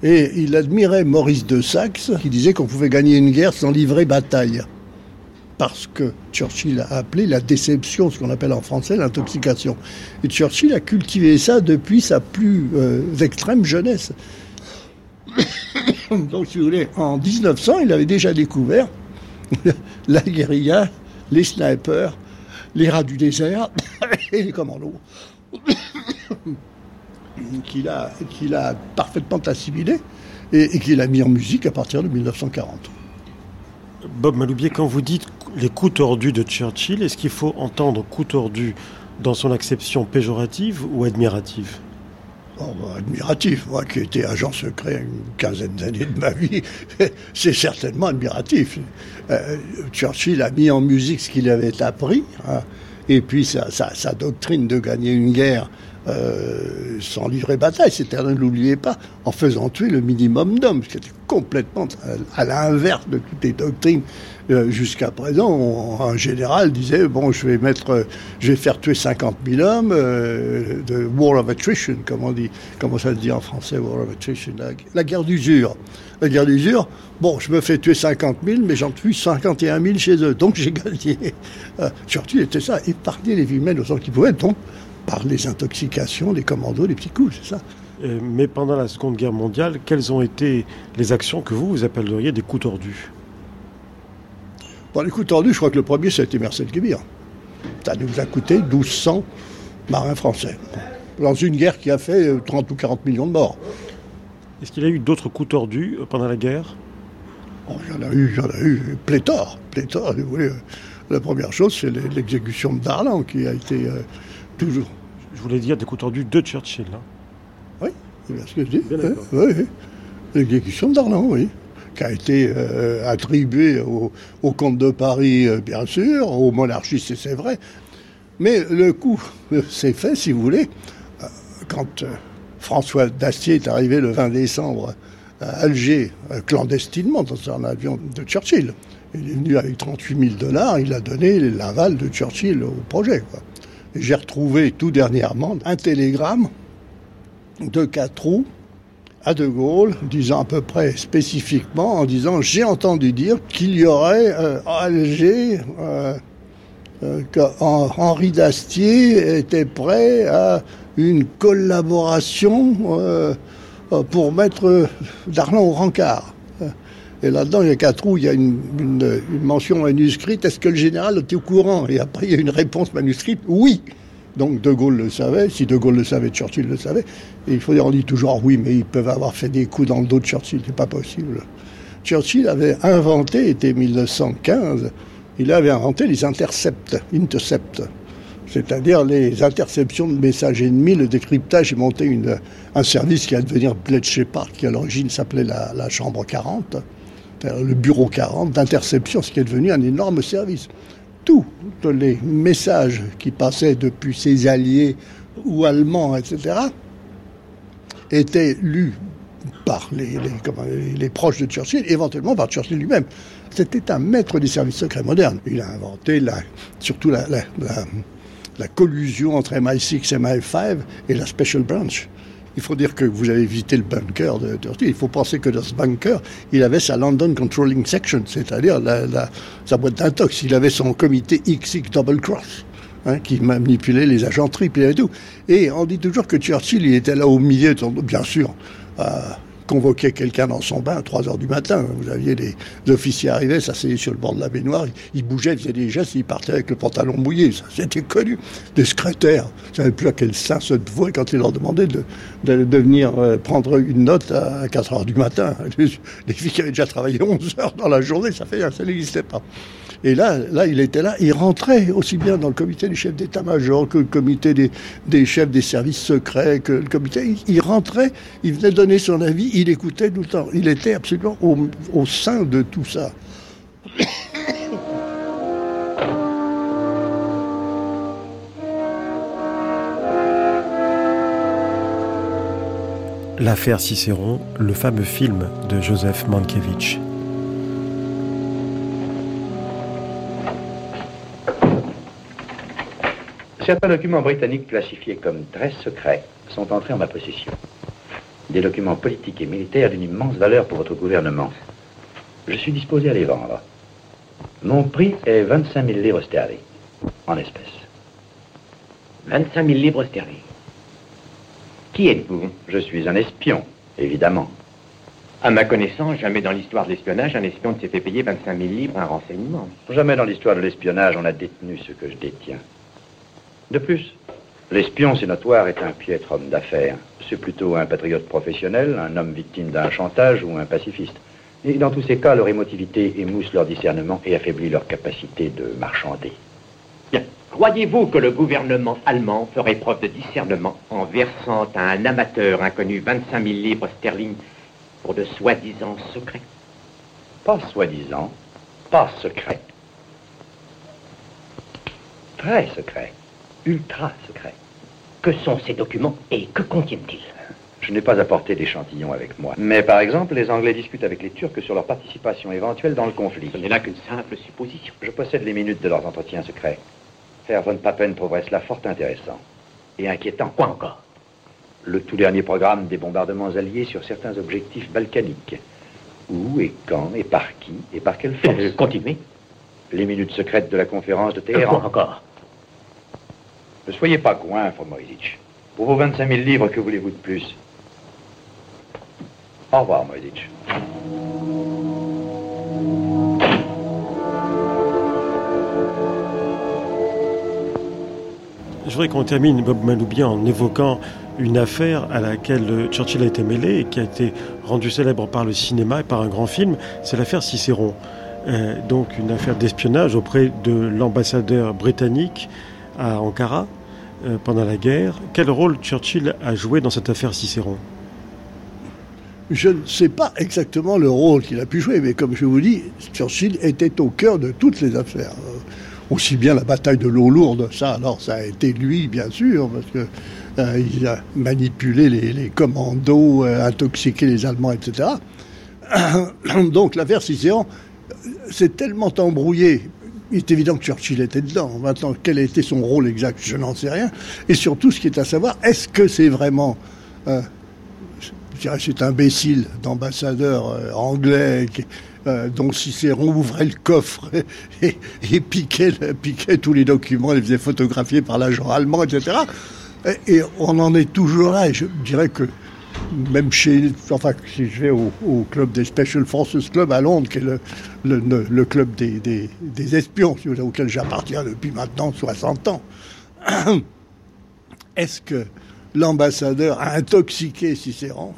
Et il admirait Maurice de Saxe, qui disait qu'on pouvait gagner une guerre sans livrer bataille. Parce que Churchill a appelé la déception, ce qu'on appelle en français l'intoxication. Et Churchill a cultivé ça depuis sa plus euh, extrême jeunesse. *coughs* Donc, si vous voulez, en 1900, il avait déjà découvert *laughs* la guérilla, les snipers, les rats du désert *coughs* et les commandos *coughs* qu'il a, qu'il a parfaitement assimilé et, qu'il a mis en musique à partir de 1940. Bob Maloubier, quand vous dites les coups tordus de Churchill, est-ce qu'il faut entendre coups tordus dans son acception péjorative ou admirative? Oh, bah, admiratif, moi qui étais agent secret une quinzaine d'années de ma vie, *laughs* c'est certainement admiratif. Euh, Churchill a mis en musique ce qu'il avait appris, hein, et puis sa, doctrine de gagner une guerre euh, sans livrer bataille, c'était, ne l'oubliez pas, en faisant tuer le minimum d'hommes, ce qui était complètement à, l'inverse de toutes les doctrines euh, jusqu'à présent. un général disait bon, je vais mettre, je vais faire tuer 50 000 hommes, euh, de war of attrition, comme on dit, comment ça se dit en français, war of attrition, la, guerre d'usure. La guerre d'usure, bon, je me fais tuer 50 000, mais j'en tue 51 000 chez eux, donc j'ai gagné. surtout, il était ça, épargner les vies humaines autant qu'il pouvait, donc par les intoxications, les commandos, les petits coups, c'est ça. Euh, mais pendant la Seconde Guerre mondiale, quelles ont été les actions que vous, vous appelleriez des coups tordus? Bon, les coups tordus, je crois que le premier, ça a été Marcel Kébir. Ça nous a coûté 1200 marins français. Dans une guerre qui a fait 30 euh, ou 40 millions de morts. Est-ce qu'il y a eu d'autres coups tordus euh, pendant la guerre? Oh, Il y en a eu, il y en a eu pléthore, pléthore, vous. La première chose, c'est l'exécution de Darlan, qui a été toujours je voulais dire des coups tordus de Churchill. Hein. Oui, c'est bien ce que je dis. Oui, L'exécution d'Arlan, oui. Qui a été euh, attribuée au, comte de Paris, euh, bien sûr, aux monarchistes, c'est vrai. Mais le coup s'est fait, si vous voulez, euh, quand François Dacier est arrivé le 20 décembre à Alger, clandestinement, dans un avion de Churchill. Il est venu avec 38 000 dollars, il a donné l'aval de Churchill au projet. Quoi. J'ai retrouvé tout dernièrement un télégramme de Catrou à De Gaulle, disant à peu près spécifiquement, en disant j'ai entendu dire qu'il y aurait euh, à Alger euh, euh, qu'Henri Dastier était prêt à une collaboration pour mettre Darlan au rencard. Et là-dedans, il y a quatre trous, il y a une, mention manuscrite. Est-ce que le général était au courant? Et après, il y a une réponse manuscrite. Oui. Donc De Gaulle le savait. Si De Gaulle le savait, Churchill le savait. Et il faut dire, on dit toujours oui, mais ils peuvent avoir fait des coups dans le dos de Churchill. C'est pas possible. Churchill avait inventé, était 1915, il avait inventé les intercepts, intercepts. c'est-à-dire les interceptions de messages ennemis, le décryptage monter une, un service qui va devenir Bled Shepard, qui à l'origine s'appelait la, la, Chambre 40, le Bureau 40 d'interception, ce qui est devenu un énorme service. Tous les messages qui passaient depuis ses alliés ou allemands, etc., étaient lus par les, proches de Churchill, éventuellement par Churchill lui-même. C'était un maître des services secrets modernes. Il a inventé la, surtout la, la, la collusion entre MI6 et MI5 et la Special Branch. Il faut dire que vous avez visité le bunker de Churchill. Il faut penser que dans ce bunker, il avait sa London Controlling Section, c'est-à-dire sa boîte d'intox. Il avait son comité XX Double Cross. Hein, qui manipulait les agents triples et tout. Et on dit toujours que Churchill, il était là au milieu, bien sûr, euh, convoquer quelqu'un dans son bain à 3 heures du matin. Vous aviez des officiers arrivés, s'asseyaient sur le bord de la baignoire, ils bougeaient, ils faisaient des gestes, ils partaient avec le pantalon mouillé. Ça, c'était connu. Des secrétaires, ne savaient plus à quel sein se vouer quand ils leur demandaient de, de, venir euh, prendre une note à 4 heures du matin. *laughs* Les, filles qui avaient déjà travaillé 11 heures dans la journée, ça fait ça n'existait pas. Et là, là, il était là, il rentrait aussi bien dans le comité des chefs d'état-major que le comité des, chefs des services secrets, que le comité. Il, rentrait, il venait donner son avis, il écoutait tout le temps. Il était absolument au sein de tout ça. L'affaire Cicéron, le fameux film de Joseph Mankiewicz. Certains documents britanniques classifiés comme très secrets sont entrés en ma possession. Des documents politiques et militaires d'une immense valeur pour votre gouvernement. Je suis disposé à les vendre. Mon prix est 25 000 livres sterling, en espèces. 25 000 livres sterling. Qui êtes-vous? Je suis un espion, évidemment. À ma connaissance, jamais dans l'histoire de l'espionnage, un espion ne s'est fait payer 25 000 livres un renseignement. Jamais dans l'histoire de l'espionnage, on a détenu ce que je détiens. De plus, l'espion, c'est notoire, est un piètre homme d'affaires. C'est plutôt un patriote professionnel, un homme victime d'un chantage ou un pacifiste. Et dans tous ces cas, leur émotivité émousse leur discernement et affaiblit leur capacité de marchander. Bien. Croyez-vous que le gouvernement allemand ferait preuve de discernement en versant à un amateur inconnu 25 000 livres sterling pour de soi-disant secrets? Pas soi-disant, pas secret. Très secret ultra secret. Que sont ces documents et que contiennent-ils? Je n'ai pas apporté d'échantillons avec moi. Mais par exemple, les Anglais discutent avec les Turcs sur leur participation éventuelle dans le conflit. Ce n'est là qu'une simple supposition. Je possède les minutes de leurs entretiens secrets. Herr von Papen trouverait cela fort intéressant. Et inquiétant. Quoi encore? Le tout dernier programme des bombardements alliés sur certains objectifs balkaniques. Où et quand et par qui et par quelle *laughs* force? Euh, Continuez. Les minutes secrètes de la conférence de Téhéran. Quoi encore? Ne soyez pas coin, Moïse. Pour vos 25 000 livres, que voulez-vous de plus? Au revoir, Moïse. Je voudrais qu'on termine, Bob Maloubian, en évoquant une affaire à laquelle Churchill a été mêlé et qui a été rendue célèbre par le cinéma et par un grand film, c'est l'affaire Cicéron. Euh, donc une affaire d'espionnage auprès de l'ambassadeur britannique à Ankara, euh, pendant la guerre. Quel rôle Churchill a joué dans cette affaire Cicéron? Je ne sais pas exactement le rôle qu'il a pu jouer, mais comme je vous dis, Churchill était au cœur de toutes les affaires. Euh, aussi bien la bataille de l'eau lourde, ça, alors ça a été lui, bien sûr, parce que euh, il a manipulé les, commandos, intoxiqué les Allemands, etc. *coughs* Donc l'affaire Cicéron s'est tellement embrouillé il est évident que Churchill était dedans. Maintenant, quel a été son rôle exact Je n'en sais rien. Et surtout, ce qui est à savoir, est-ce que c'est vraiment... Euh, je dirais cet imbécile d'ambassadeur euh, anglais euh, dont Cicéron ouvrait le coffre *laughs* et, piquait, piquait, tous les documents, les faisait photographier par l'agent allemand, etc. Et, on en est toujours là. Je dirais que même chez, enfin, si je vais au, club des Special Forces Club à Londres, qui est le, le, club des, des, espions, auquel j'appartiens depuis maintenant 60 ans, *coughs* est-ce que l'ambassadeur a intoxiqué Cicéron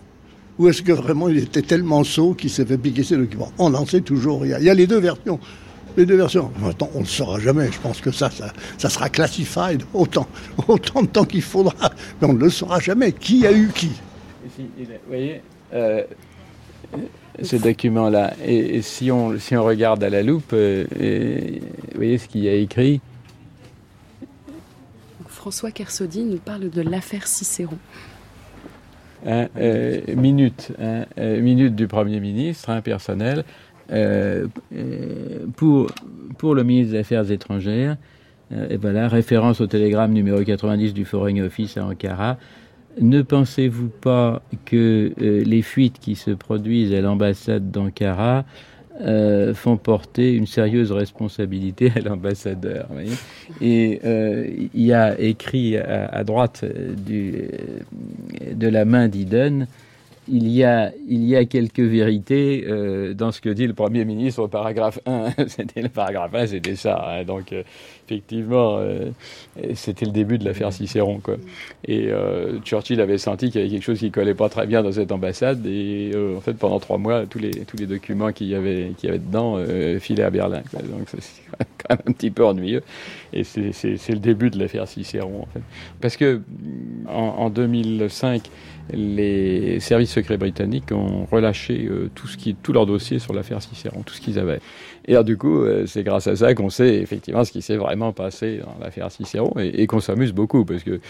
ou est-ce que vraiment il était tellement sot qu'il s'est fait piquer ses documents? On n'en sait toujours rien. Il y a les deux versions. Les deux versions. Attends, on ne le saura jamais. Je pense que ça, ça, sera classified autant, *laughs* autant de temps qu'il faudra. Mais on ne le saura jamais. Qui a eu qui? Vous voyez, euh, ce document-là, et, si, on, si on regarde à la loupe, euh, vous voyez ce qu'il y a écrit François Kersaudy nous parle de l'affaire Cicéron. Hein, euh, minute, hein, minute du Premier ministre, un personnel. Euh, pour, pour le ministre des Affaires étrangères, euh, et voilà, référence au télégramme numéro 90 du Foreign Office à Ankara. Ne pensez-vous pas que les fuites qui se produisent à l'ambassade d'Ankara font porter une sérieuse responsabilité à l'ambassadeur. Et il y a écrit à, droite de la main d'Iden il y a, il y a quelques vérités euh, dans ce que dit le Premier ministre au paragraphe 1. *laughs* c'était le paragraphe 1, c'était ça. Hein. donc, euh, effectivement, euh, c'était le début de l'affaire Cicéron. Quoi. Et Churchill avait senti qu'il y avait quelque chose qui collait pas très bien dans cette ambassade. Et en fait, pendant trois mois, tous les, tous les documents qu'il y avait, qu'il y avait dedans filaient à Berlin. Donc, c'est quand même un petit peu ennuyeux. Et c'est le début de l'affaire Cicéron, en fait. Parce que en, en 2005, les services secrets britanniques ont relâché euh, tout ce qui, tout leur dossier sur l'affaire Cicéron, tout ce qu'ils avaient. Et alors, du coup, euh, c'est grâce à ça qu'on sait effectivement ce qui s'est vraiment passé dans l'affaire Cicéron et, qu'on s'amuse beaucoup parce que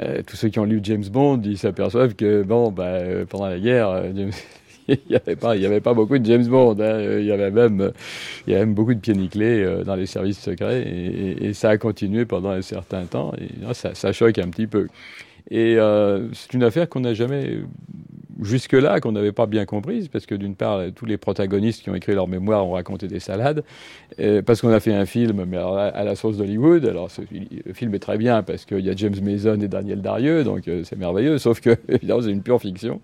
euh, tous ceux qui ont lu James Bond, ils s'aperçoivent que bon, bah, pendant la guerre, *laughs* il n'y avait pas, beaucoup de James Bond. Hein. Il y avait même, beaucoup de pieds nickelés dans les services secrets et, ça a continué pendant un certain temps. Et ça, ça choque un petit peu. Et euh, c'est une affaire qu'on n'a jamais, jusque-là, qu'on n'avait pas bien comprise, parce que d'une part, tous les protagonistes qui ont écrit leur mémoire ont raconté des salades, parce qu'on a fait un film, mais à la sauce d'Hollywood. Alors, le film est très bien, parce qu'il y a James Mason et Daniel Darieux, donc euh, c'est merveilleux, sauf que, *laughs* évidemment, c'est une pure fiction.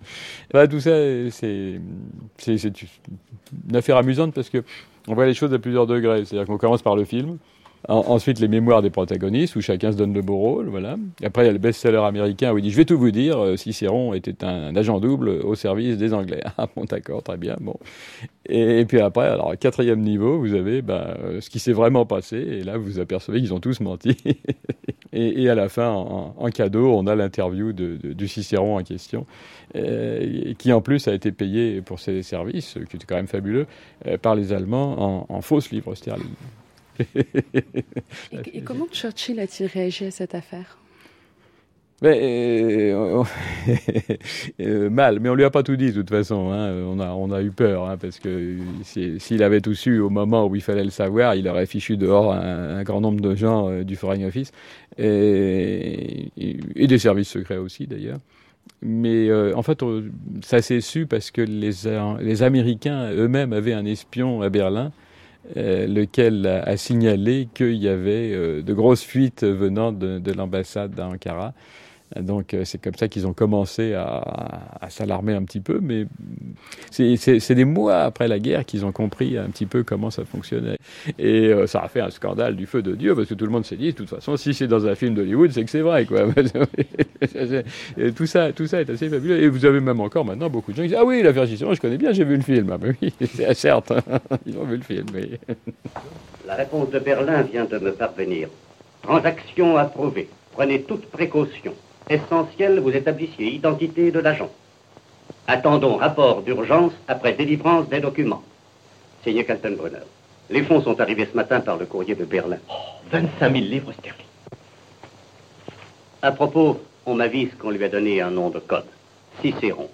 tout ça, c'est une affaire amusante, parce que on voit les choses à plusieurs degrés. C'est-à-dire qu'on commence par le film, ensuite, les mémoires des protagonistes, où chacun se donne le beau rôle. Voilà. après, il y a le best-seller américain où il dit Je vais tout vous dire, euh, Cicéron était un agent double au service des Anglais. *laughs* Ah bon, d'accord, très bien. Bon. Et, puis après, alors, quatrième niveau, vous avez ben, euh, ce qui s'est vraiment passé. Et là, vous apercevez qu'ils ont tous menti. *laughs* et, à la fin, en, cadeau, on a l'interview de, du Cicéron en question, euh, qui en plus a été payé pour ses services, qui était quand même fabuleux, par les Allemands en, en fausses livres sterling *laughs* et, comment Churchill a-t-il réagi à cette affaire? Mais, euh, *laughs* euh, mal, mais on lui a pas tout dit de toute façon. Hein. On, a, on a eu peur hein, parce que s'il avait tout su au moment où il fallait le savoir, il aurait fichu dehors un, grand nombre de gens euh, du Foreign Office et, et, des services secrets aussi d'ailleurs. Mais en fait, ça s'est su parce que les, les Américains eux-mêmes avaient un espion à Berlin lequel a, signalé qu'il y avait euh, de grosses fuites venant de l'ambassade d'Ankara donc euh, c'est comme ça qu'ils ont commencé à, s'alarmer un petit peu, mais c'est des mois après la guerre qu'ils ont compris un petit peu comment ça fonctionnait. Et euh, ça a fait un scandale du feu de Dieu, parce que tout le monde s'est dit, de toute façon, si c'est dans un film d'Hollywood, c'est que c'est vrai. Quoi. *laughs* tout, ça, tout ça est assez fabuleux. Et vous avez même encore maintenant beaucoup de gens qui disent, ah oui, l'affaire Gisèle, je connais bien, j'ai vu le film. Ah ben oui, *laughs* certes, *laughs* ils ont vu le film. La réponse de Berlin vient de me parvenir. Transaction approuvée. Prenez toutes précautions. Essentiel, vous établissiez identité de l'agent. Attendons rapport d'urgence après délivrance des documents. Signé Kaltenbrunner. Les fonds sont arrivés ce matin par le courrier de Berlin. Oh, 25 000 livres sterling. À propos, on m'avise qu'on lui a donné un nom de code. Cicéron.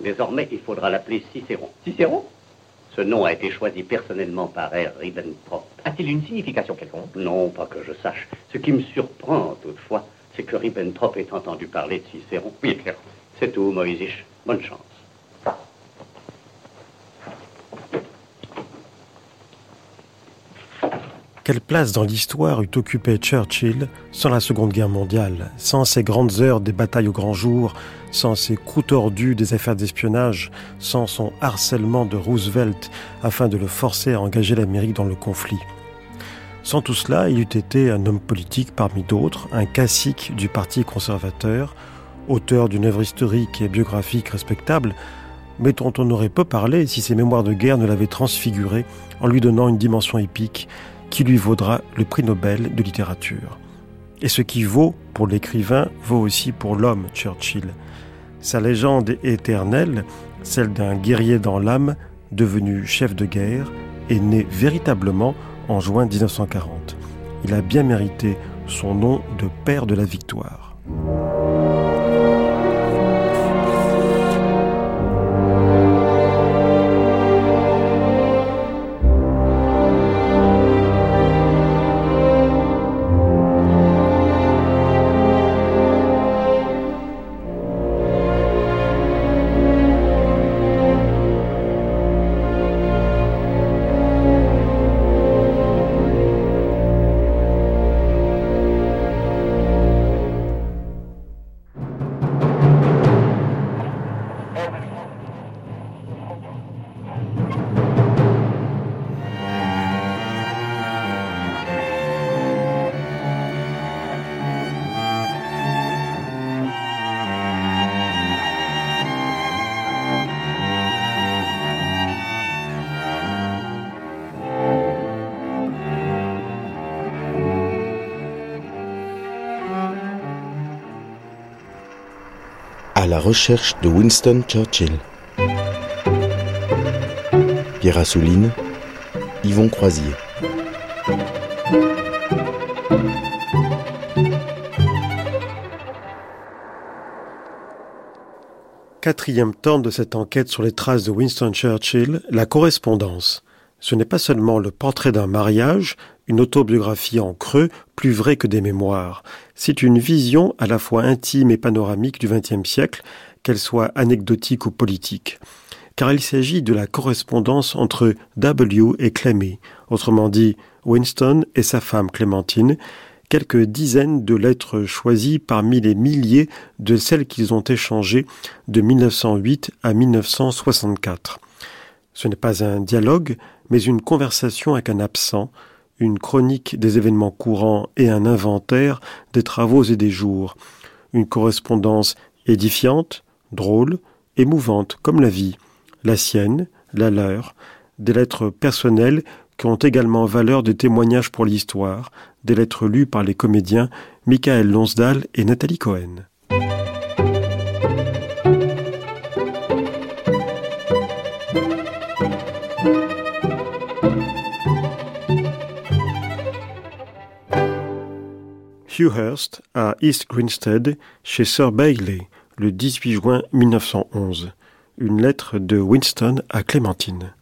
Désormais, il faudra l'appeler Cicéron. Cicéron? Ce nom a été choisi personnellement par R. Ribbentrop. A-t-il une signification quelconque? Non, pas que je sache. Ce qui me surprend, toutefois, c'est que Ribbentrop ait entendu parler de Cicéron. Oui, clair. C'est tout, Moïsich. Bonne chance. Quelle place dans l'histoire eût occupé Churchill sans la Seconde Guerre mondiale, sans ses grandes heures des batailles au grand jour, sans ses coups tordus des affaires d'espionnage, sans son harcèlement de Roosevelt afin de le forcer à engager l'Amérique dans le conflit? Sans tout cela, il eût été un homme politique parmi d'autres, un classique du Parti conservateur, auteur d'une œuvre historique et biographique respectable, mais dont on aurait peu parlé si ses mémoires de guerre ne l'avaient transfiguré en lui donnant une dimension épique qui lui vaudra le prix Nobel de littérature. Et ce qui vaut pour l'écrivain vaut aussi pour l'homme, Churchill. Sa légende éternelle, celle d'un guerrier dans l'âme, devenu chef de guerre, est né véritablement en juin 1940. Il a bien mérité son nom de père de la victoire. À la recherche de Winston Churchill. Pierre Assouline, Yvon Croisier. Quatrième temps de cette enquête sur les traces de Winston Churchill, la correspondance. Ce n'est pas seulement le portrait d'un mariage, une autobiographie en creux, plus vraie que des mémoires. C'est une vision à la fois intime et panoramique du XXe siècle, qu'elle soit anecdotique ou politique. Car il s'agit de la correspondance entre W et Clemmy, autrement dit Winston et sa femme Clémentine, quelques dizaines de lettres choisies parmi les milliers de celles qu'ils ont échangées de 1908 à 1964. Ce n'est pas un dialogue, mais une conversation avec un absent, une chronique des événements courants et un inventaire des travaux et des jours, une correspondance édifiante, drôle, émouvante comme la vie, la sienne, la leur, des lettres personnelles qui ont également valeur de témoignage pour l'histoire, des lettres lues par les comédiens Michael Lonsdal et Nathalie Cohen. Hugh Hurst à East Grinstead chez Sir Bailey le 18 juin 1911. Une lettre de Winston à Clémentine.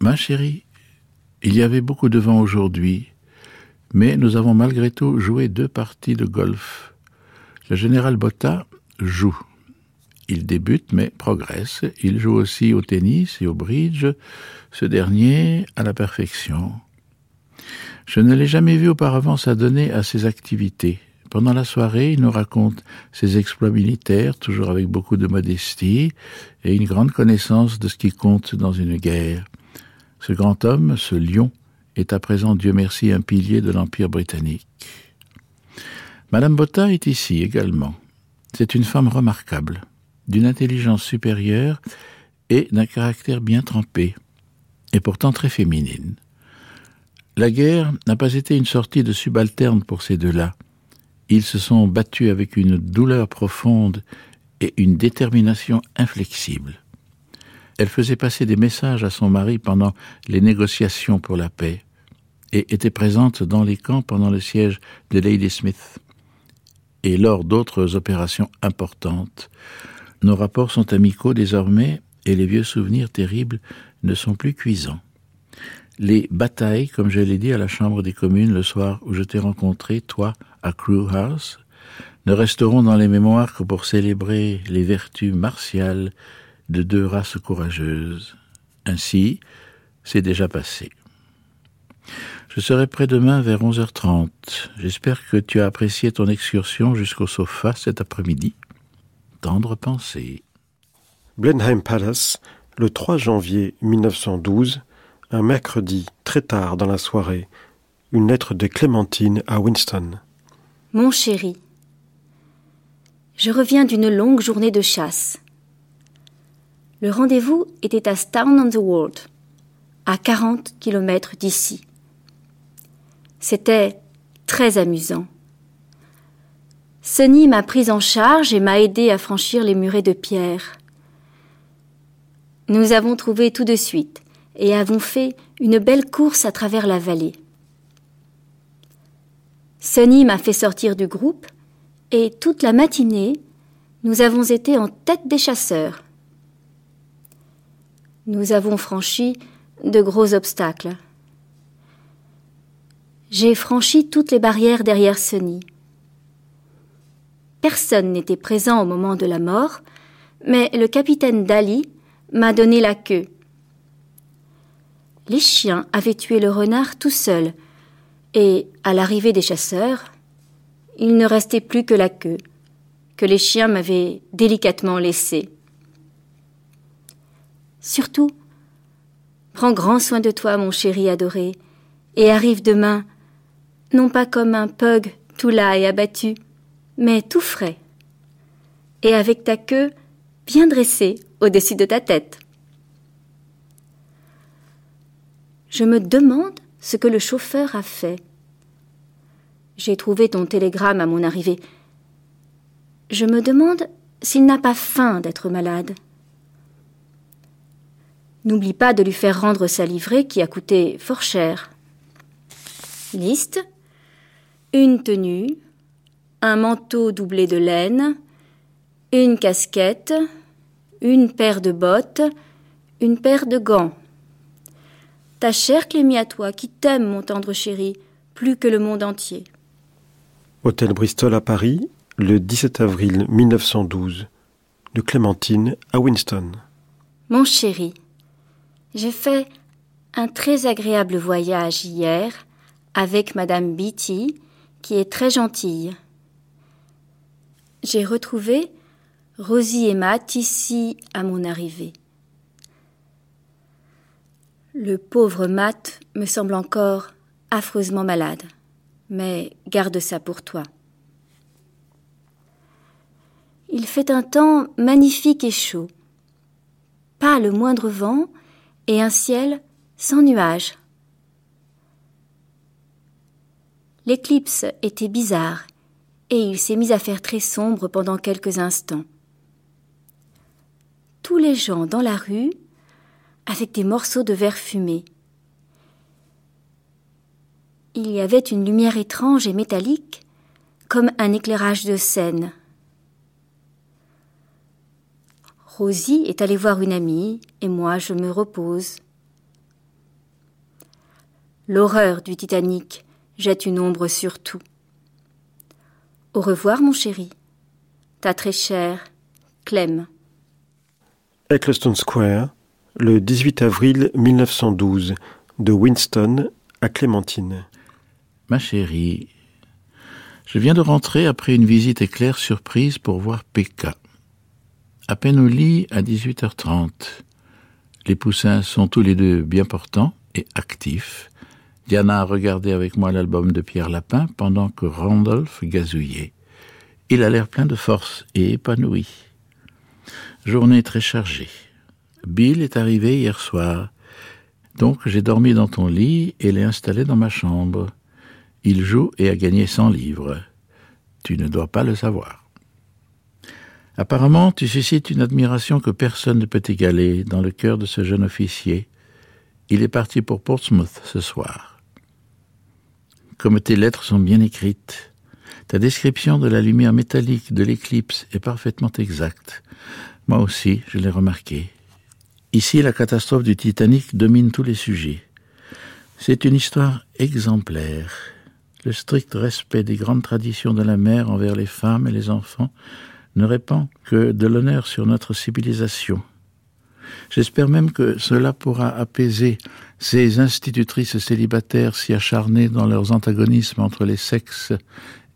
Ma chérie, il y avait beaucoup de vent aujourd'hui, mais nous avons malgré tout joué deux parties de golf. Le général Botta joue. Il débute mais progresse. Il joue aussi au tennis et au bridge, ce dernier à la perfection. Je ne l'ai jamais vu auparavant s'adonner à ces activités. Pendant la soirée, il nous raconte ses exploits militaires, toujours avec beaucoup de modestie et une grande connaissance de ce qui compte dans une guerre. Ce grand homme, ce lion, est à présent, Dieu merci, un pilier de l'Empire britannique. Madame Botta est ici également. C'est une femme remarquable, d'une intelligence supérieure et d'un caractère bien trempé, et pourtant très féminine. La guerre n'a pas été une sortie de subalterne pour ces deux-là. Ils se sont battus avec une douleur profonde et une détermination inflexible. Elle faisait passer des messages à son mari pendant les négociations pour la paix et était présente dans les camps pendant le siège de Ladysmith et lors d'autres opérations importantes. Nos rapports sont amicaux désormais et les vieux souvenirs terribles ne sont plus cuisants les batailles, comme je l'ai dit à la Chambre des communes le soir où je t'ai rencontré, toi, à Crew House, ne resteront dans les mémoires que pour célébrer les vertus martiales de deux races courageuses. Ainsi, c'est déjà passé. Je serai près demain vers 11h30. J'espère que tu as apprécié ton excursion jusqu'au sofa cet après-midi. Tendre pensée. Blenheim Palace, le 3 janvier 1912, un mercredi, très tard dans la soirée, une lettre de Clémentine à Winston. Mon chéri, je reviens d'une longue journée de chasse. Le rendez-vous était à Stown on the Wold, à 40 km d'ici. C'était très amusant. Sonny m'a prise en charge et m'a aidé à franchir les murets de pierre. Nous avons trouvé tout de suite et avons fait une belle course à travers la vallée. Sonny m'a fait sortir du groupe et toute la matinée, nous avons été en tête des chasseurs. Nous avons franchi de gros obstacles. J'ai franchi toutes les barrières derrière Sonny. Personne n'était présent au moment de la mort, mais le capitaine Dali m'a donné la queue. Les chiens avaient tué le renard tout seuls, et, à l'arrivée des chasseurs, il ne restait plus que la queue, que les chiens m'avaient délicatement laissée. Surtout, prends grand soin de toi, mon chéri adoré, et arrive demain, non pas comme un pug tout là et abattu, mais tout frais, et avec ta queue bien dressée au-dessus de ta tête. Je me demande ce que le chauffeur a fait. J'ai trouvé ton télégramme à mon arrivée. Je me demande s'il n'a pas faim d'être malade. N'oublie pas de lui faire rendre sa livrée qui a coûté fort cher. Liste une tenue, un manteau doublé de laine, une casquette, une paire de bottes, une paire de gants. Ta chère Clémie à toi, qui t'aime, mon tendre chéri, plus que le monde entier. Hôtel Bristol à Paris, le 17 avril 1912. De Clémentine à Winston. Mon chéri, j'ai fait un très agréable voyage hier avec Madame Beatty, qui est très gentille j'ai retrouvé Rosie et Matt ici à mon arrivée. Le pauvre Matt me semble encore affreusement malade, mais garde ça pour toi. Il fait un temps magnifique et chaud. Pas le moindre vent et un ciel sans nuages. L'éclipse était bizarre et il s'est mis à faire très sombre pendant quelques instants. Tous les gens dans la rue avec des morceaux de verre fumé. Il y avait une lumière étrange et métallique, comme un éclairage de scène. Rosie est allée voir une amie, et moi je me repose. L'horreur du Titanic jette une ombre sur tout. Au revoir, mon chéri. Ta très chère Clem. Eccleston Square, le 18 avril 1912, de Winston à Clémentine. Ma chérie, je viens de rentrer après une visite éclair surprise pour voir Pekka. À peine au lit à 18h30. Les poussins sont tous les deux bien portants et actifs. Diana a regardé avec moi l'album de Pierre Lapin pendant que Randolph gazouillait. Il a l'air plein de force et épanoui. Journée très chargée. Bill est arrivé hier soir. Donc j'ai dormi dans ton lit et l'ai installé dans ma chambre. Il joue et a gagné 100 livres. Tu ne dois pas le savoir. Apparemment, tu suscites une admiration que personne ne peut égaler dans le cœur de ce jeune officier. Il est parti pour Portsmouth ce soir comme tes lettres sont bien écrites. Ta description de la lumière métallique de l'éclipse est parfaitement exacte. Moi aussi, je l'ai remarqué. Ici, la catastrophe du Titanic domine tous les sujets. C'est une histoire exemplaire. Le strict respect des grandes traditions de la mer envers les femmes et les enfants ne répand que de l'honneur sur notre civilisation. J'espère même que cela pourra apaiser ces institutrices célibataires si acharnées dans leurs antagonismes entre les sexes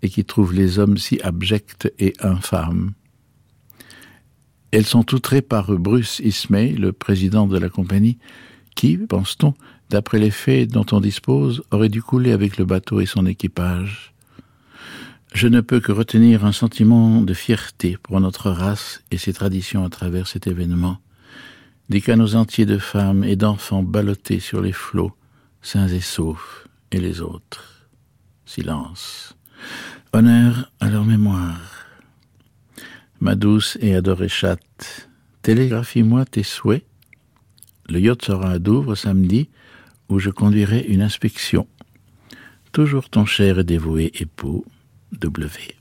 et qui trouvent les hommes si abjects et infâmes. Elles sont outrées par Bruce Ismay, le président de la compagnie, qui, pense-t-on, d'après les faits dont on dispose, aurait dû couler avec le bateau et son équipage. Je ne peux que retenir un sentiment de fierté pour notre race et ses traditions à travers cet événement des canaux entiers de femmes et d'enfants ballottés sur les flots, sains et saufs, et les autres. Silence. Honneur à leur mémoire. Ma douce et adorée chatte, télégraphie-moi tes souhaits. Le yacht sera à Douvres samedi, où je conduirai une inspection. Toujours ton cher et dévoué époux, W.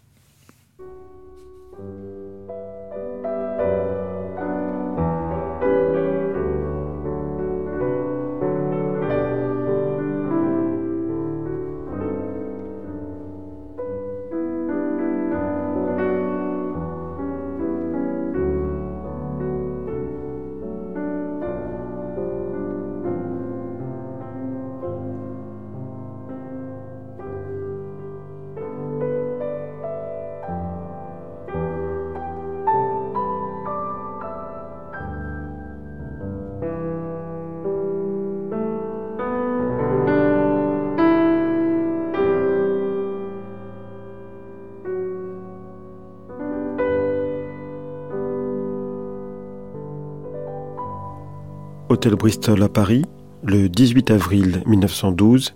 Hôtel Bristol à Paris, le 18 avril 1912,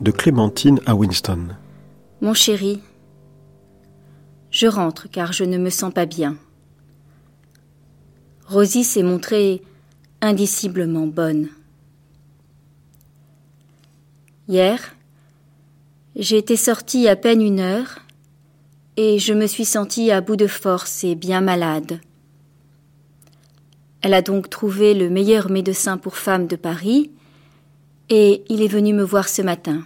de Clémentine à Winston. Mon chéri, je rentre car je ne me sens pas bien. Rosie s'est montrée indiciblement bonne. Hier, j'ai été sortie à peine une heure et je me suis sentie à bout de force et bien malade. Elle a donc trouvé le meilleur médecin pour femmes de Paris, et il est venu me voir ce matin.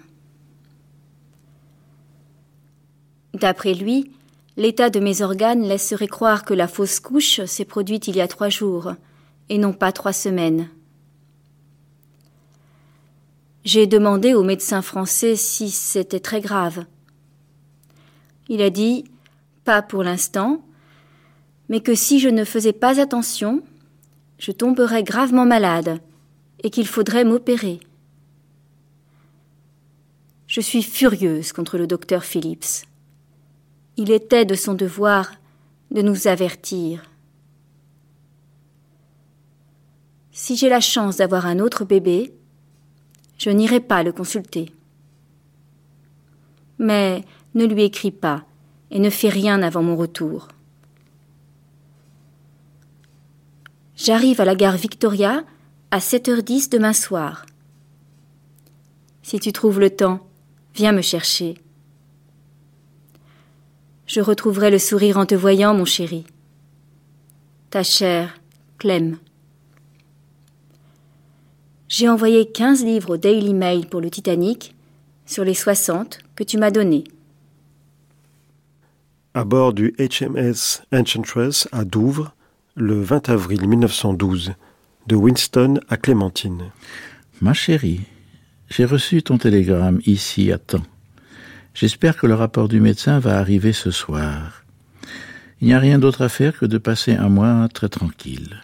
D'après lui, l'état de mes organes laisserait croire que la fausse couche s'est produite il y a trois jours, et non pas trois semaines. J'ai demandé au médecin français si c'était très grave. Il a dit pas pour l'instant, mais que si je ne faisais pas attention, je tomberais gravement malade et qu'il faudrait m'opérer. Je suis furieuse contre le docteur Phillips. Il était de son devoir de nous avertir. Si j'ai la chance d'avoir un autre bébé, je n'irai pas le consulter. Mais ne lui écris pas et ne fais rien avant mon retour. J'arrive à la gare Victoria à 7h10 demain soir. Si tu trouves le temps, viens me chercher. Je retrouverai le sourire en te voyant, mon chéri. Ta chère Clem. J'ai envoyé 15 livres au Daily Mail pour le Titanic sur les 60 que tu m'as donnés. À bord du HMS Enchantress à Douvres, le 20 avril 1912, de Winston à Clémentine. Ma chérie, j'ai reçu ton télégramme ici à temps. J'espère que le rapport du médecin va arriver ce soir. Il n'y a rien d'autre à faire que de passer un mois très tranquille.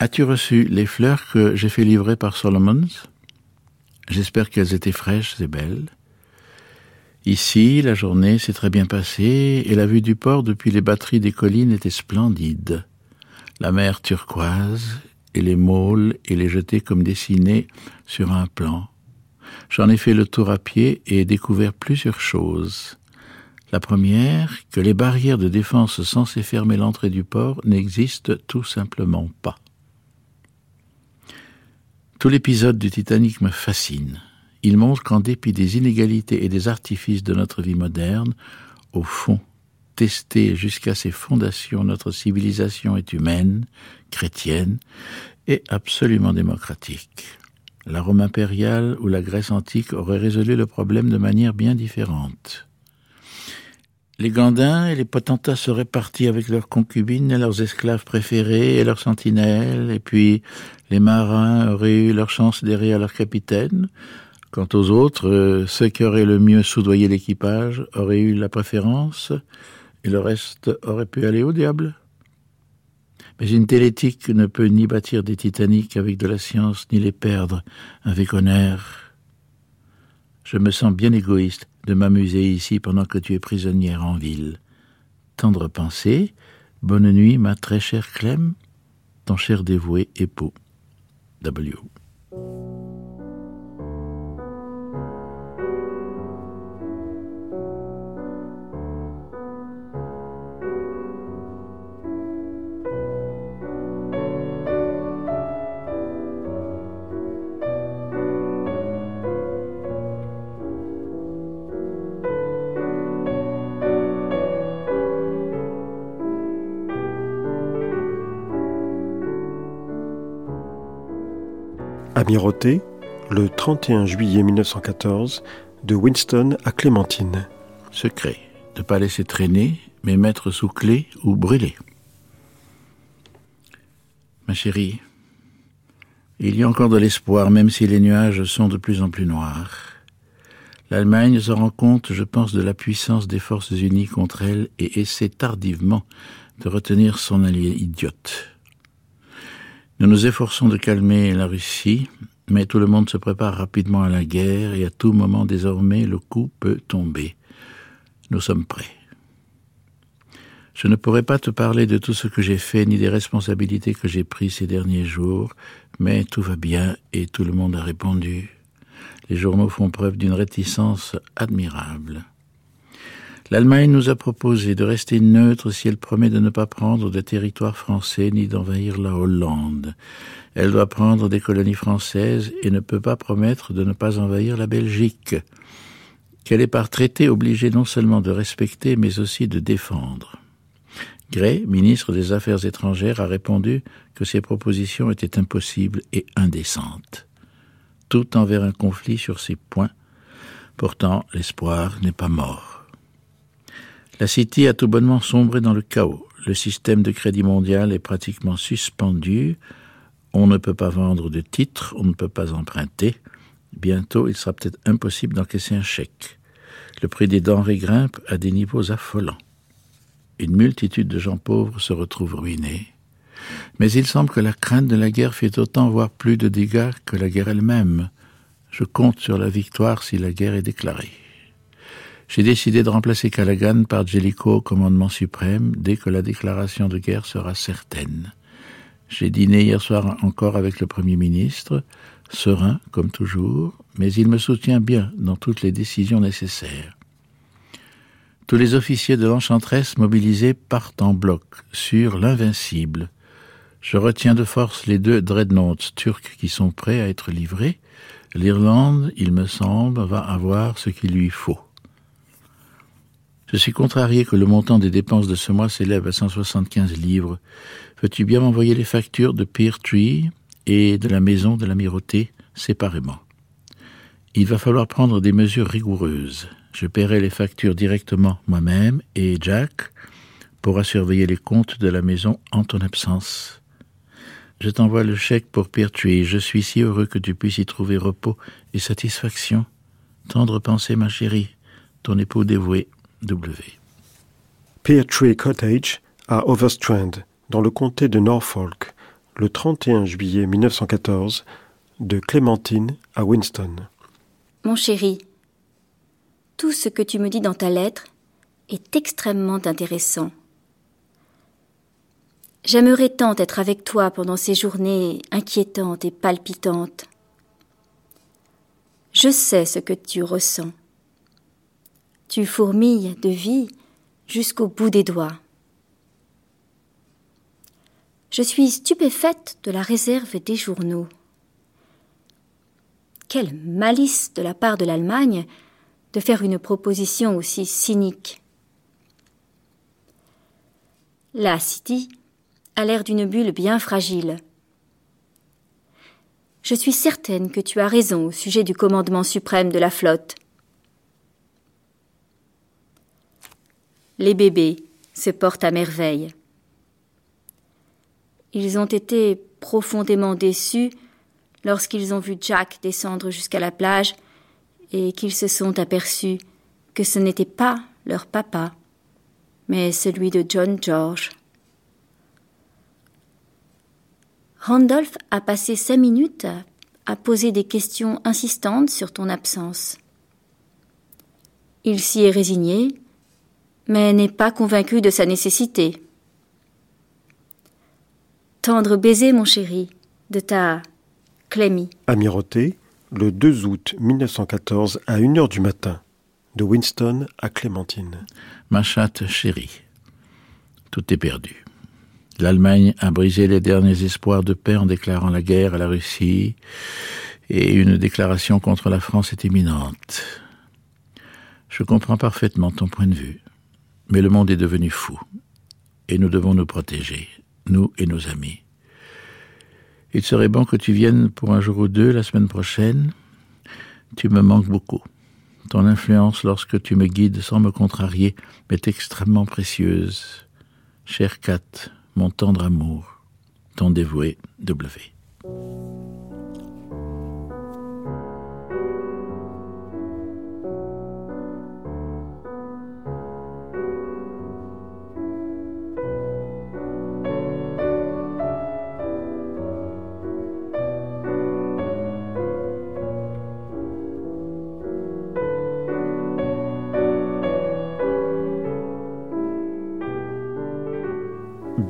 As-tu reçu les fleurs que j'ai fait livrer par Solomons? J'espère qu'elles étaient fraîches et belles. Ici, la journée s'est très bien passée et la vue du port depuis les batteries des collines était splendide. La mer turquoise et les môles et les jetés comme dessinés sur un plan. J'en ai fait le tour à pied et découvert plusieurs choses. La première, que les barrières de défense censées fermer l'entrée du port n'existent tout simplement pas. Tout l'épisode du Titanic me fascine il montre qu'en dépit des inégalités et des artifices de notre vie moderne, au fond, testée jusqu'à ses fondations, notre civilisation est humaine, chrétienne et absolument démocratique. La Rome impériale ou la Grèce antique auraient résolu le problème de manière bien différente. Les Gandins et les potentats seraient partis avec leurs concubines et leurs esclaves préférés et leurs sentinelles, et puis les marins auraient eu leur chance derrière leur capitaine, Quant aux autres, euh, ceux qui auraient le mieux soudoyé l'équipage auraient eu la préférence, et le reste aurait pu aller au diable. Mais une telle éthique ne peut ni bâtir des Titaniques avec de la science, ni les perdre avec honneur. Je me sens bien égoïste de m'amuser ici pendant que tu es prisonnière en ville. Tendre pensée, bonne nuit, ma très chère Clem. ton cher dévoué époux W. Amirauté, le 31 juillet 1914, de Winston à Clémentine. Secret, ne pas laisser traîner, mais mettre sous clé ou brûler. Ma chérie, il y a encore de l'espoir, même si les nuages sont de plus en plus noirs. L'Allemagne se rend compte, je pense, de la puissance des forces unies contre elle et essaie tardivement de retenir son allié idiote. Nous nous efforçons de calmer la Russie, mais tout le monde se prépare rapidement à la guerre et à tout moment désormais le coup peut tomber. Nous sommes prêts. Je ne pourrais pas te parler de tout ce que j'ai fait ni des responsabilités que j'ai prises ces derniers jours, mais tout va bien et tout le monde a répondu. Les journaux font preuve d'une réticence admirable. L'Allemagne nous a proposé de rester neutre si elle promet de ne pas prendre de territoire français ni d'envahir la Hollande. Elle doit prendre des colonies françaises et ne peut pas promettre de ne pas envahir la Belgique, qu'elle est par traité obligée non seulement de respecter mais aussi de défendre. Gray, ministre des Affaires étrangères, a répondu que ces propositions étaient impossibles et indécentes. Tout envers un conflit sur ces points. Pourtant, l'espoir n'est pas mort. La City a tout bonnement sombré dans le chaos. Le système de crédit mondial est pratiquement suspendu. On ne peut pas vendre de titres, on ne peut pas emprunter. Bientôt, il sera peut-être impossible d'encaisser un chèque. Le prix des denrées grimpe à des niveaux affolants. Une multitude de gens pauvres se retrouvent ruinés. Mais il semble que la crainte de la guerre fait autant, voire plus de dégâts que la guerre elle-même. Je compte sur la victoire si la guerre est déclarée. J'ai décidé de remplacer Callaghan par Jellicoe au commandement suprême dès que la déclaration de guerre sera certaine. J'ai dîné hier soir encore avec le Premier ministre, serein comme toujours, mais il me soutient bien dans toutes les décisions nécessaires. Tous les officiers de l'Enchantresse mobilisés partent en bloc sur l'invincible. Je retiens de force les deux dreadnoughts turcs qui sont prêts à être livrés. L'Irlande, il me semble, va avoir ce qu'il lui faut. Je suis contrarié que le montant des dépenses de ce mois s'élève à 175 livres. Veux-tu bien m'envoyer les factures de Tree et de la maison de l'amirauté séparément? Il va falloir prendre des mesures rigoureuses. Je paierai les factures directement moi-même et Jack pourra surveiller les comptes de la maison en ton absence. Je t'envoie le chèque pour Pear Tree. Je suis si heureux que tu puisses y trouver repos et satisfaction. Tendre pensée, ma chérie, ton époux dévoué. W. Pear Tree Cottage à Overstrand, dans le comté de Norfolk, le 31 juillet 1914, de Clémentine à Winston. Mon chéri, tout ce que tu me dis dans ta lettre est extrêmement intéressant. J'aimerais tant être avec toi pendant ces journées inquiétantes et palpitantes. Je sais ce que tu ressens. Tu fourmilles de vie jusqu'au bout des doigts. Je suis stupéfaite de la réserve des journaux. Quelle malice de la part de l'Allemagne de faire une proposition aussi cynique. La City a l'air d'une bulle bien fragile. Je suis certaine que tu as raison au sujet du commandement suprême de la flotte. Les bébés se portent à merveille. Ils ont été profondément déçus lorsqu'ils ont vu Jack descendre jusqu'à la plage et qu'ils se sont aperçus que ce n'était pas leur papa, mais celui de John George. Randolph a passé cinq minutes à, poser des questions insistantes sur ton absence. Il s'y est résigné mais n'est pas convaincu de sa nécessité. Tendre baiser, mon chéri, de ta Clémy. Amirauté, le 2 août 1914 à 1h du matin, de Winston à Clémentine. Ma chatte chérie, tout est perdu. L'Allemagne a brisé les derniers espoirs de paix en déclarant la guerre à la Russie, et une déclaration contre la France est imminente. Je comprends parfaitement ton point de vue, mais le monde est devenu fou, et nous devons nous protéger, nous et nos amis. Il serait bon que tu viennes pour un jour ou deux la semaine prochaine. Tu me manques beaucoup. Ton influence lorsque tu me guides sans me contrarier m'est extrêmement précieuse. Cher Kat, mon tendre amour, ton dévoué W.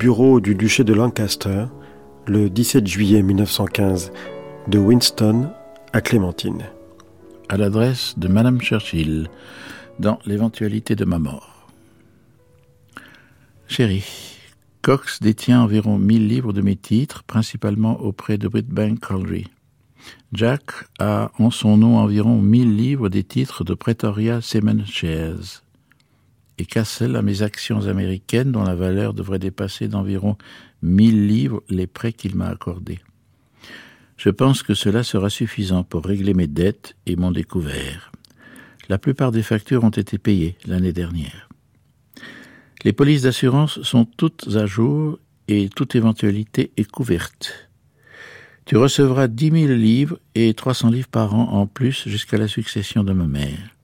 bureau du duché de Lancaster, le 17 juillet 1915, de Winston à Clémentine. À l'adresse de Madame Churchill, dans l'éventualité de ma mort. Chérie, Cox détient environ 1000 livres de mes titres, principalement auprès de Whitbank Colliery. Jack a en son nom environ 1000 livres des titres de Pretoria Seaman Shares et Castle à mes actions américaines dont la valeur devrait dépasser d'environ 1000 livres les prêts qu'il m'a accordés. Je pense que cela sera suffisant pour régler mes dettes et mon découvert. La plupart des factures ont été payées l'année dernière. Les polices d'assurance sont toutes à jour et toute éventualité est couverte. Tu recevras dix mille livres et trois cents livres par an en plus jusqu'à la succession de ma mère.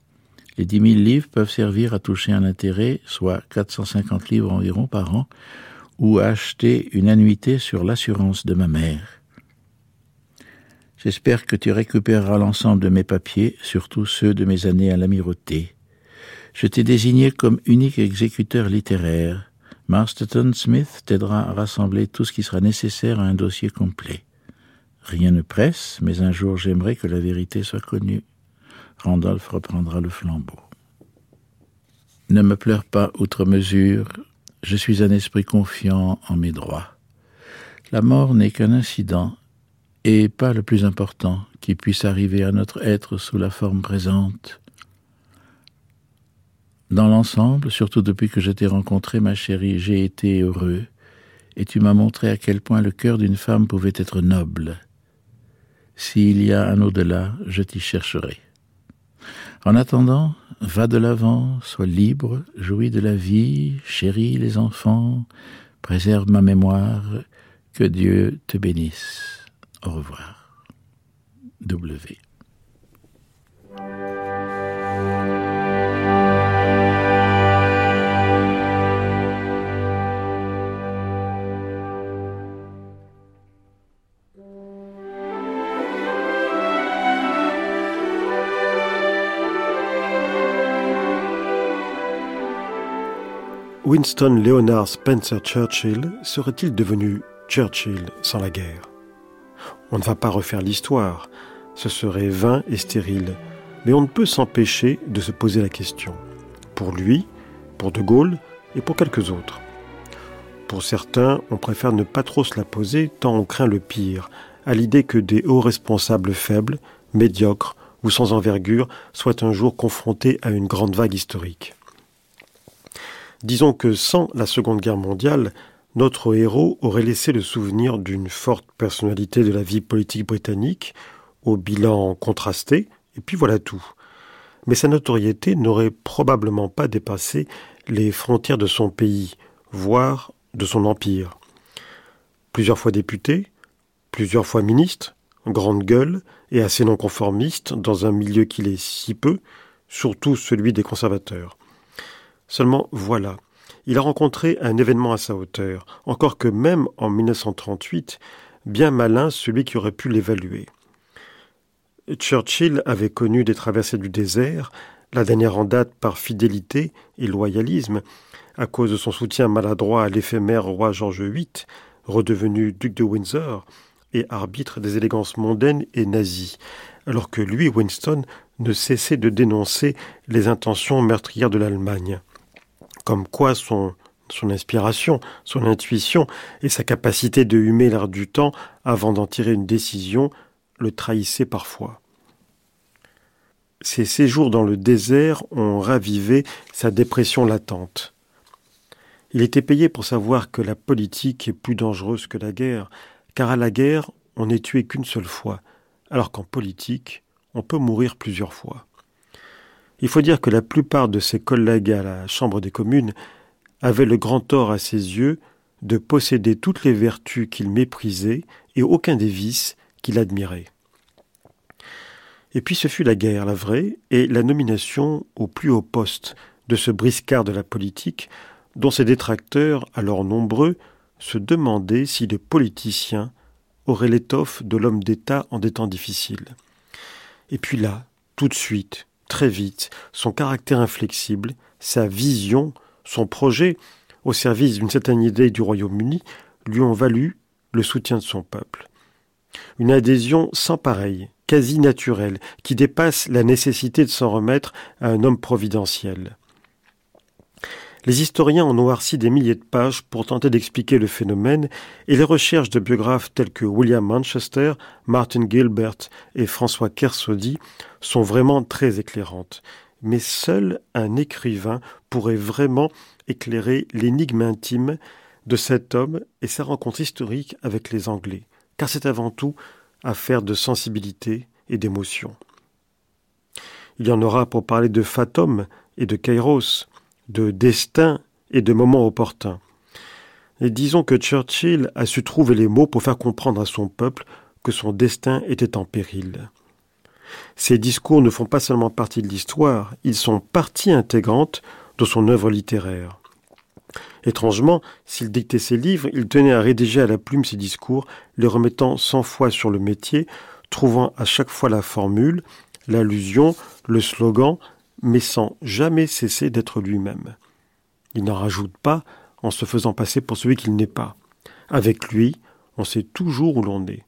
Les dix mille livres peuvent servir à toucher un intérêt, soit 450 livres environ par an, ou à acheter une annuité sur l'assurance de ma mère. J'espère que tu récupéreras l'ensemble de mes papiers, surtout ceux de mes années à l'amirauté. Je t'ai désigné comme unique exécuteur littéraire. Marston Smith t'aidera à rassembler tout ce qui sera nécessaire à un dossier complet. Rien ne presse, mais un jour j'aimerais que la vérité soit connue. Randolph reprendra le flambeau. Ne me pleure pas outre mesure, je suis un esprit confiant en mes droits. La mort n'est qu'un incident, et pas le plus important qui puisse arriver à notre être sous la forme présente. Dans l'ensemble, surtout depuis que je t'ai rencontré, ma chérie, j'ai été heureux, et tu m'as montré à quel point le cœur d'une femme pouvait être noble. S'il y a un au-delà, je t'y chercherai. En attendant, va de l'avant, sois libre, jouis de la vie, chéris les enfants, préserve ma mémoire, que Dieu te bénisse. Au revoir. W. Winston Leonard Spencer Churchill serait-il devenu Churchill sans la guerre? On ne va pas refaire l'histoire, ce serait vain et stérile, mais on ne peut s'empêcher de se poser la question. Pour lui, pour De Gaulle et pour quelques autres. Pour certains, on préfère ne pas trop se la poser tant on craint le pire, à l'idée que des hauts responsables faibles, médiocres ou sans envergure soient un jour confrontés à une grande vague historique. Disons que sans la Seconde Guerre mondiale, notre héros aurait laissé le souvenir d'une forte personnalité de la vie politique britannique, au bilan contrasté, et puis voilà tout. Mais sa notoriété n'aurait probablement pas dépassé les frontières de son pays, voire de son empire. Plusieurs fois député, plusieurs fois ministre, grande gueule et assez non conformiste dans un milieu qu'il est si peu, surtout celui des conservateurs. Seulement voilà, il a rencontré un événement à sa hauteur, encore que même en 1938, bien malin celui qui aurait pu l'évaluer. Churchill avait connu des traversées du désert, la dernière en date par fidélité et loyalisme, à cause de son soutien maladroit à l'éphémère roi George VIII, redevenu duc de Windsor et arbitre des élégances mondaines et nazies, alors que lui, Winston, ne cessait de dénoncer les intentions meurtrières de l'Allemagne. Comme quoi son, inspiration, son intuition et sa capacité de humer l'air du temps avant d'en tirer une décision le trahissaient parfois. Ses séjours dans le désert ont ravivé sa dépression latente. Il était payé pour savoir que la politique est plus dangereuse que la guerre, car à la guerre, on n'est tué qu'une seule fois, alors qu'en politique, on peut mourir plusieurs fois. Il faut dire que la plupart de ses collègues à la Chambre des communes avaient le grand tort à ses yeux de posséder toutes les vertus qu'il méprisait et aucun des vices qu'il admirait. Et puis ce fut la guerre, la vraie, et la nomination au plus haut poste de ce briscard de la politique, dont ses détracteurs, alors nombreux, se demandaient si le politicien aurait l'étoffe de l'homme d'État en des temps difficiles. Et puis là, tout de suite, très vite, son caractère inflexible, sa vision, son projet, au service d'une certaine idée du Royaume-Uni, lui ont valu le soutien de son peuple. Une adhésion sans pareille, quasi naturelle, qui dépasse la nécessité de s'en remettre à un homme providentiel. Les historiens ont noirci des milliers de pages pour tenter d'expliquer le phénomène, et les recherches de biographes tels que William Manchester, Martin Gilbert et François Kersaudy sont vraiment très éclairantes. Mais seul un écrivain pourrait vraiment éclairer l'énigme intime de cet homme et sa rencontre historique avec les Anglais, car c'est avant tout affaire de sensibilité et d'émotion. Il y en aura pour parler de Fatum et de Kairos, de destin et de moment opportun. Et disons que Churchill a su trouver les mots pour faire comprendre à son peuple que son destin était en péril. Ces discours ne font pas seulement partie de l'histoire, ils sont partie intégrante de son œuvre littéraire. Étrangement, s'il dictait ses livres, il tenait à rédiger à la plume ses discours, les remettant cent fois sur le métier, trouvant à chaque fois la formule, l'allusion, le slogan, mais sans jamais cesser d'être lui-même. Il n'en rajoute pas en se faisant passer pour celui qu'il n'est pas. Avec lui, on sait toujours où l'on est.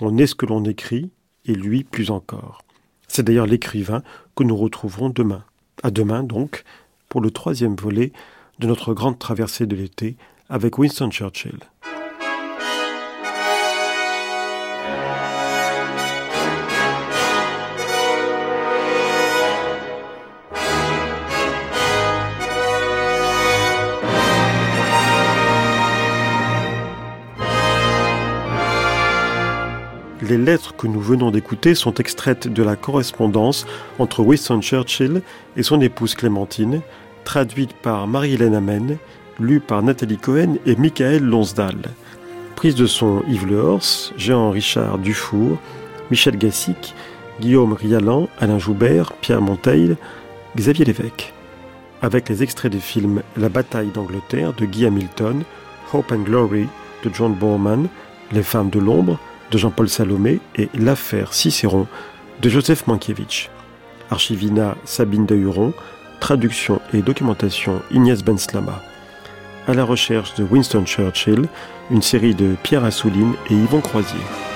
On est ce que l'on écrit, et lui plus encore. C'est d'ailleurs l'écrivain que nous retrouverons demain. À demain donc, pour le troisième volet de notre grande traversée de l'été avec Winston Churchill. Les lettres que nous venons d'écouter sont extraites de la correspondance entre Winston Churchill et son épouse Clémentine, traduite par Marie-Hélène Amen, lue par Nathalie Cohen et Michael Lonsdal. Prise de son Yves Lehors, Jean-Richard Dufour, Michel Gassic, Guillaume Rialan, Alain Joubert, Pierre Monteil, Xavier Lévesque. Avec les extraits des films La bataille d'Angleterre de Guy Hamilton, Hope and Glory de John Borman, Les femmes de l'ombre de Jean-Paul Salomé et L'affaire Cicéron de Joseph Mankiewicz. Archivina Sabine de Huron, traduction et documentation Ignace Benslama. À la recherche de Winston Churchill, une série de Pierre Assouline et Yvon Croisier.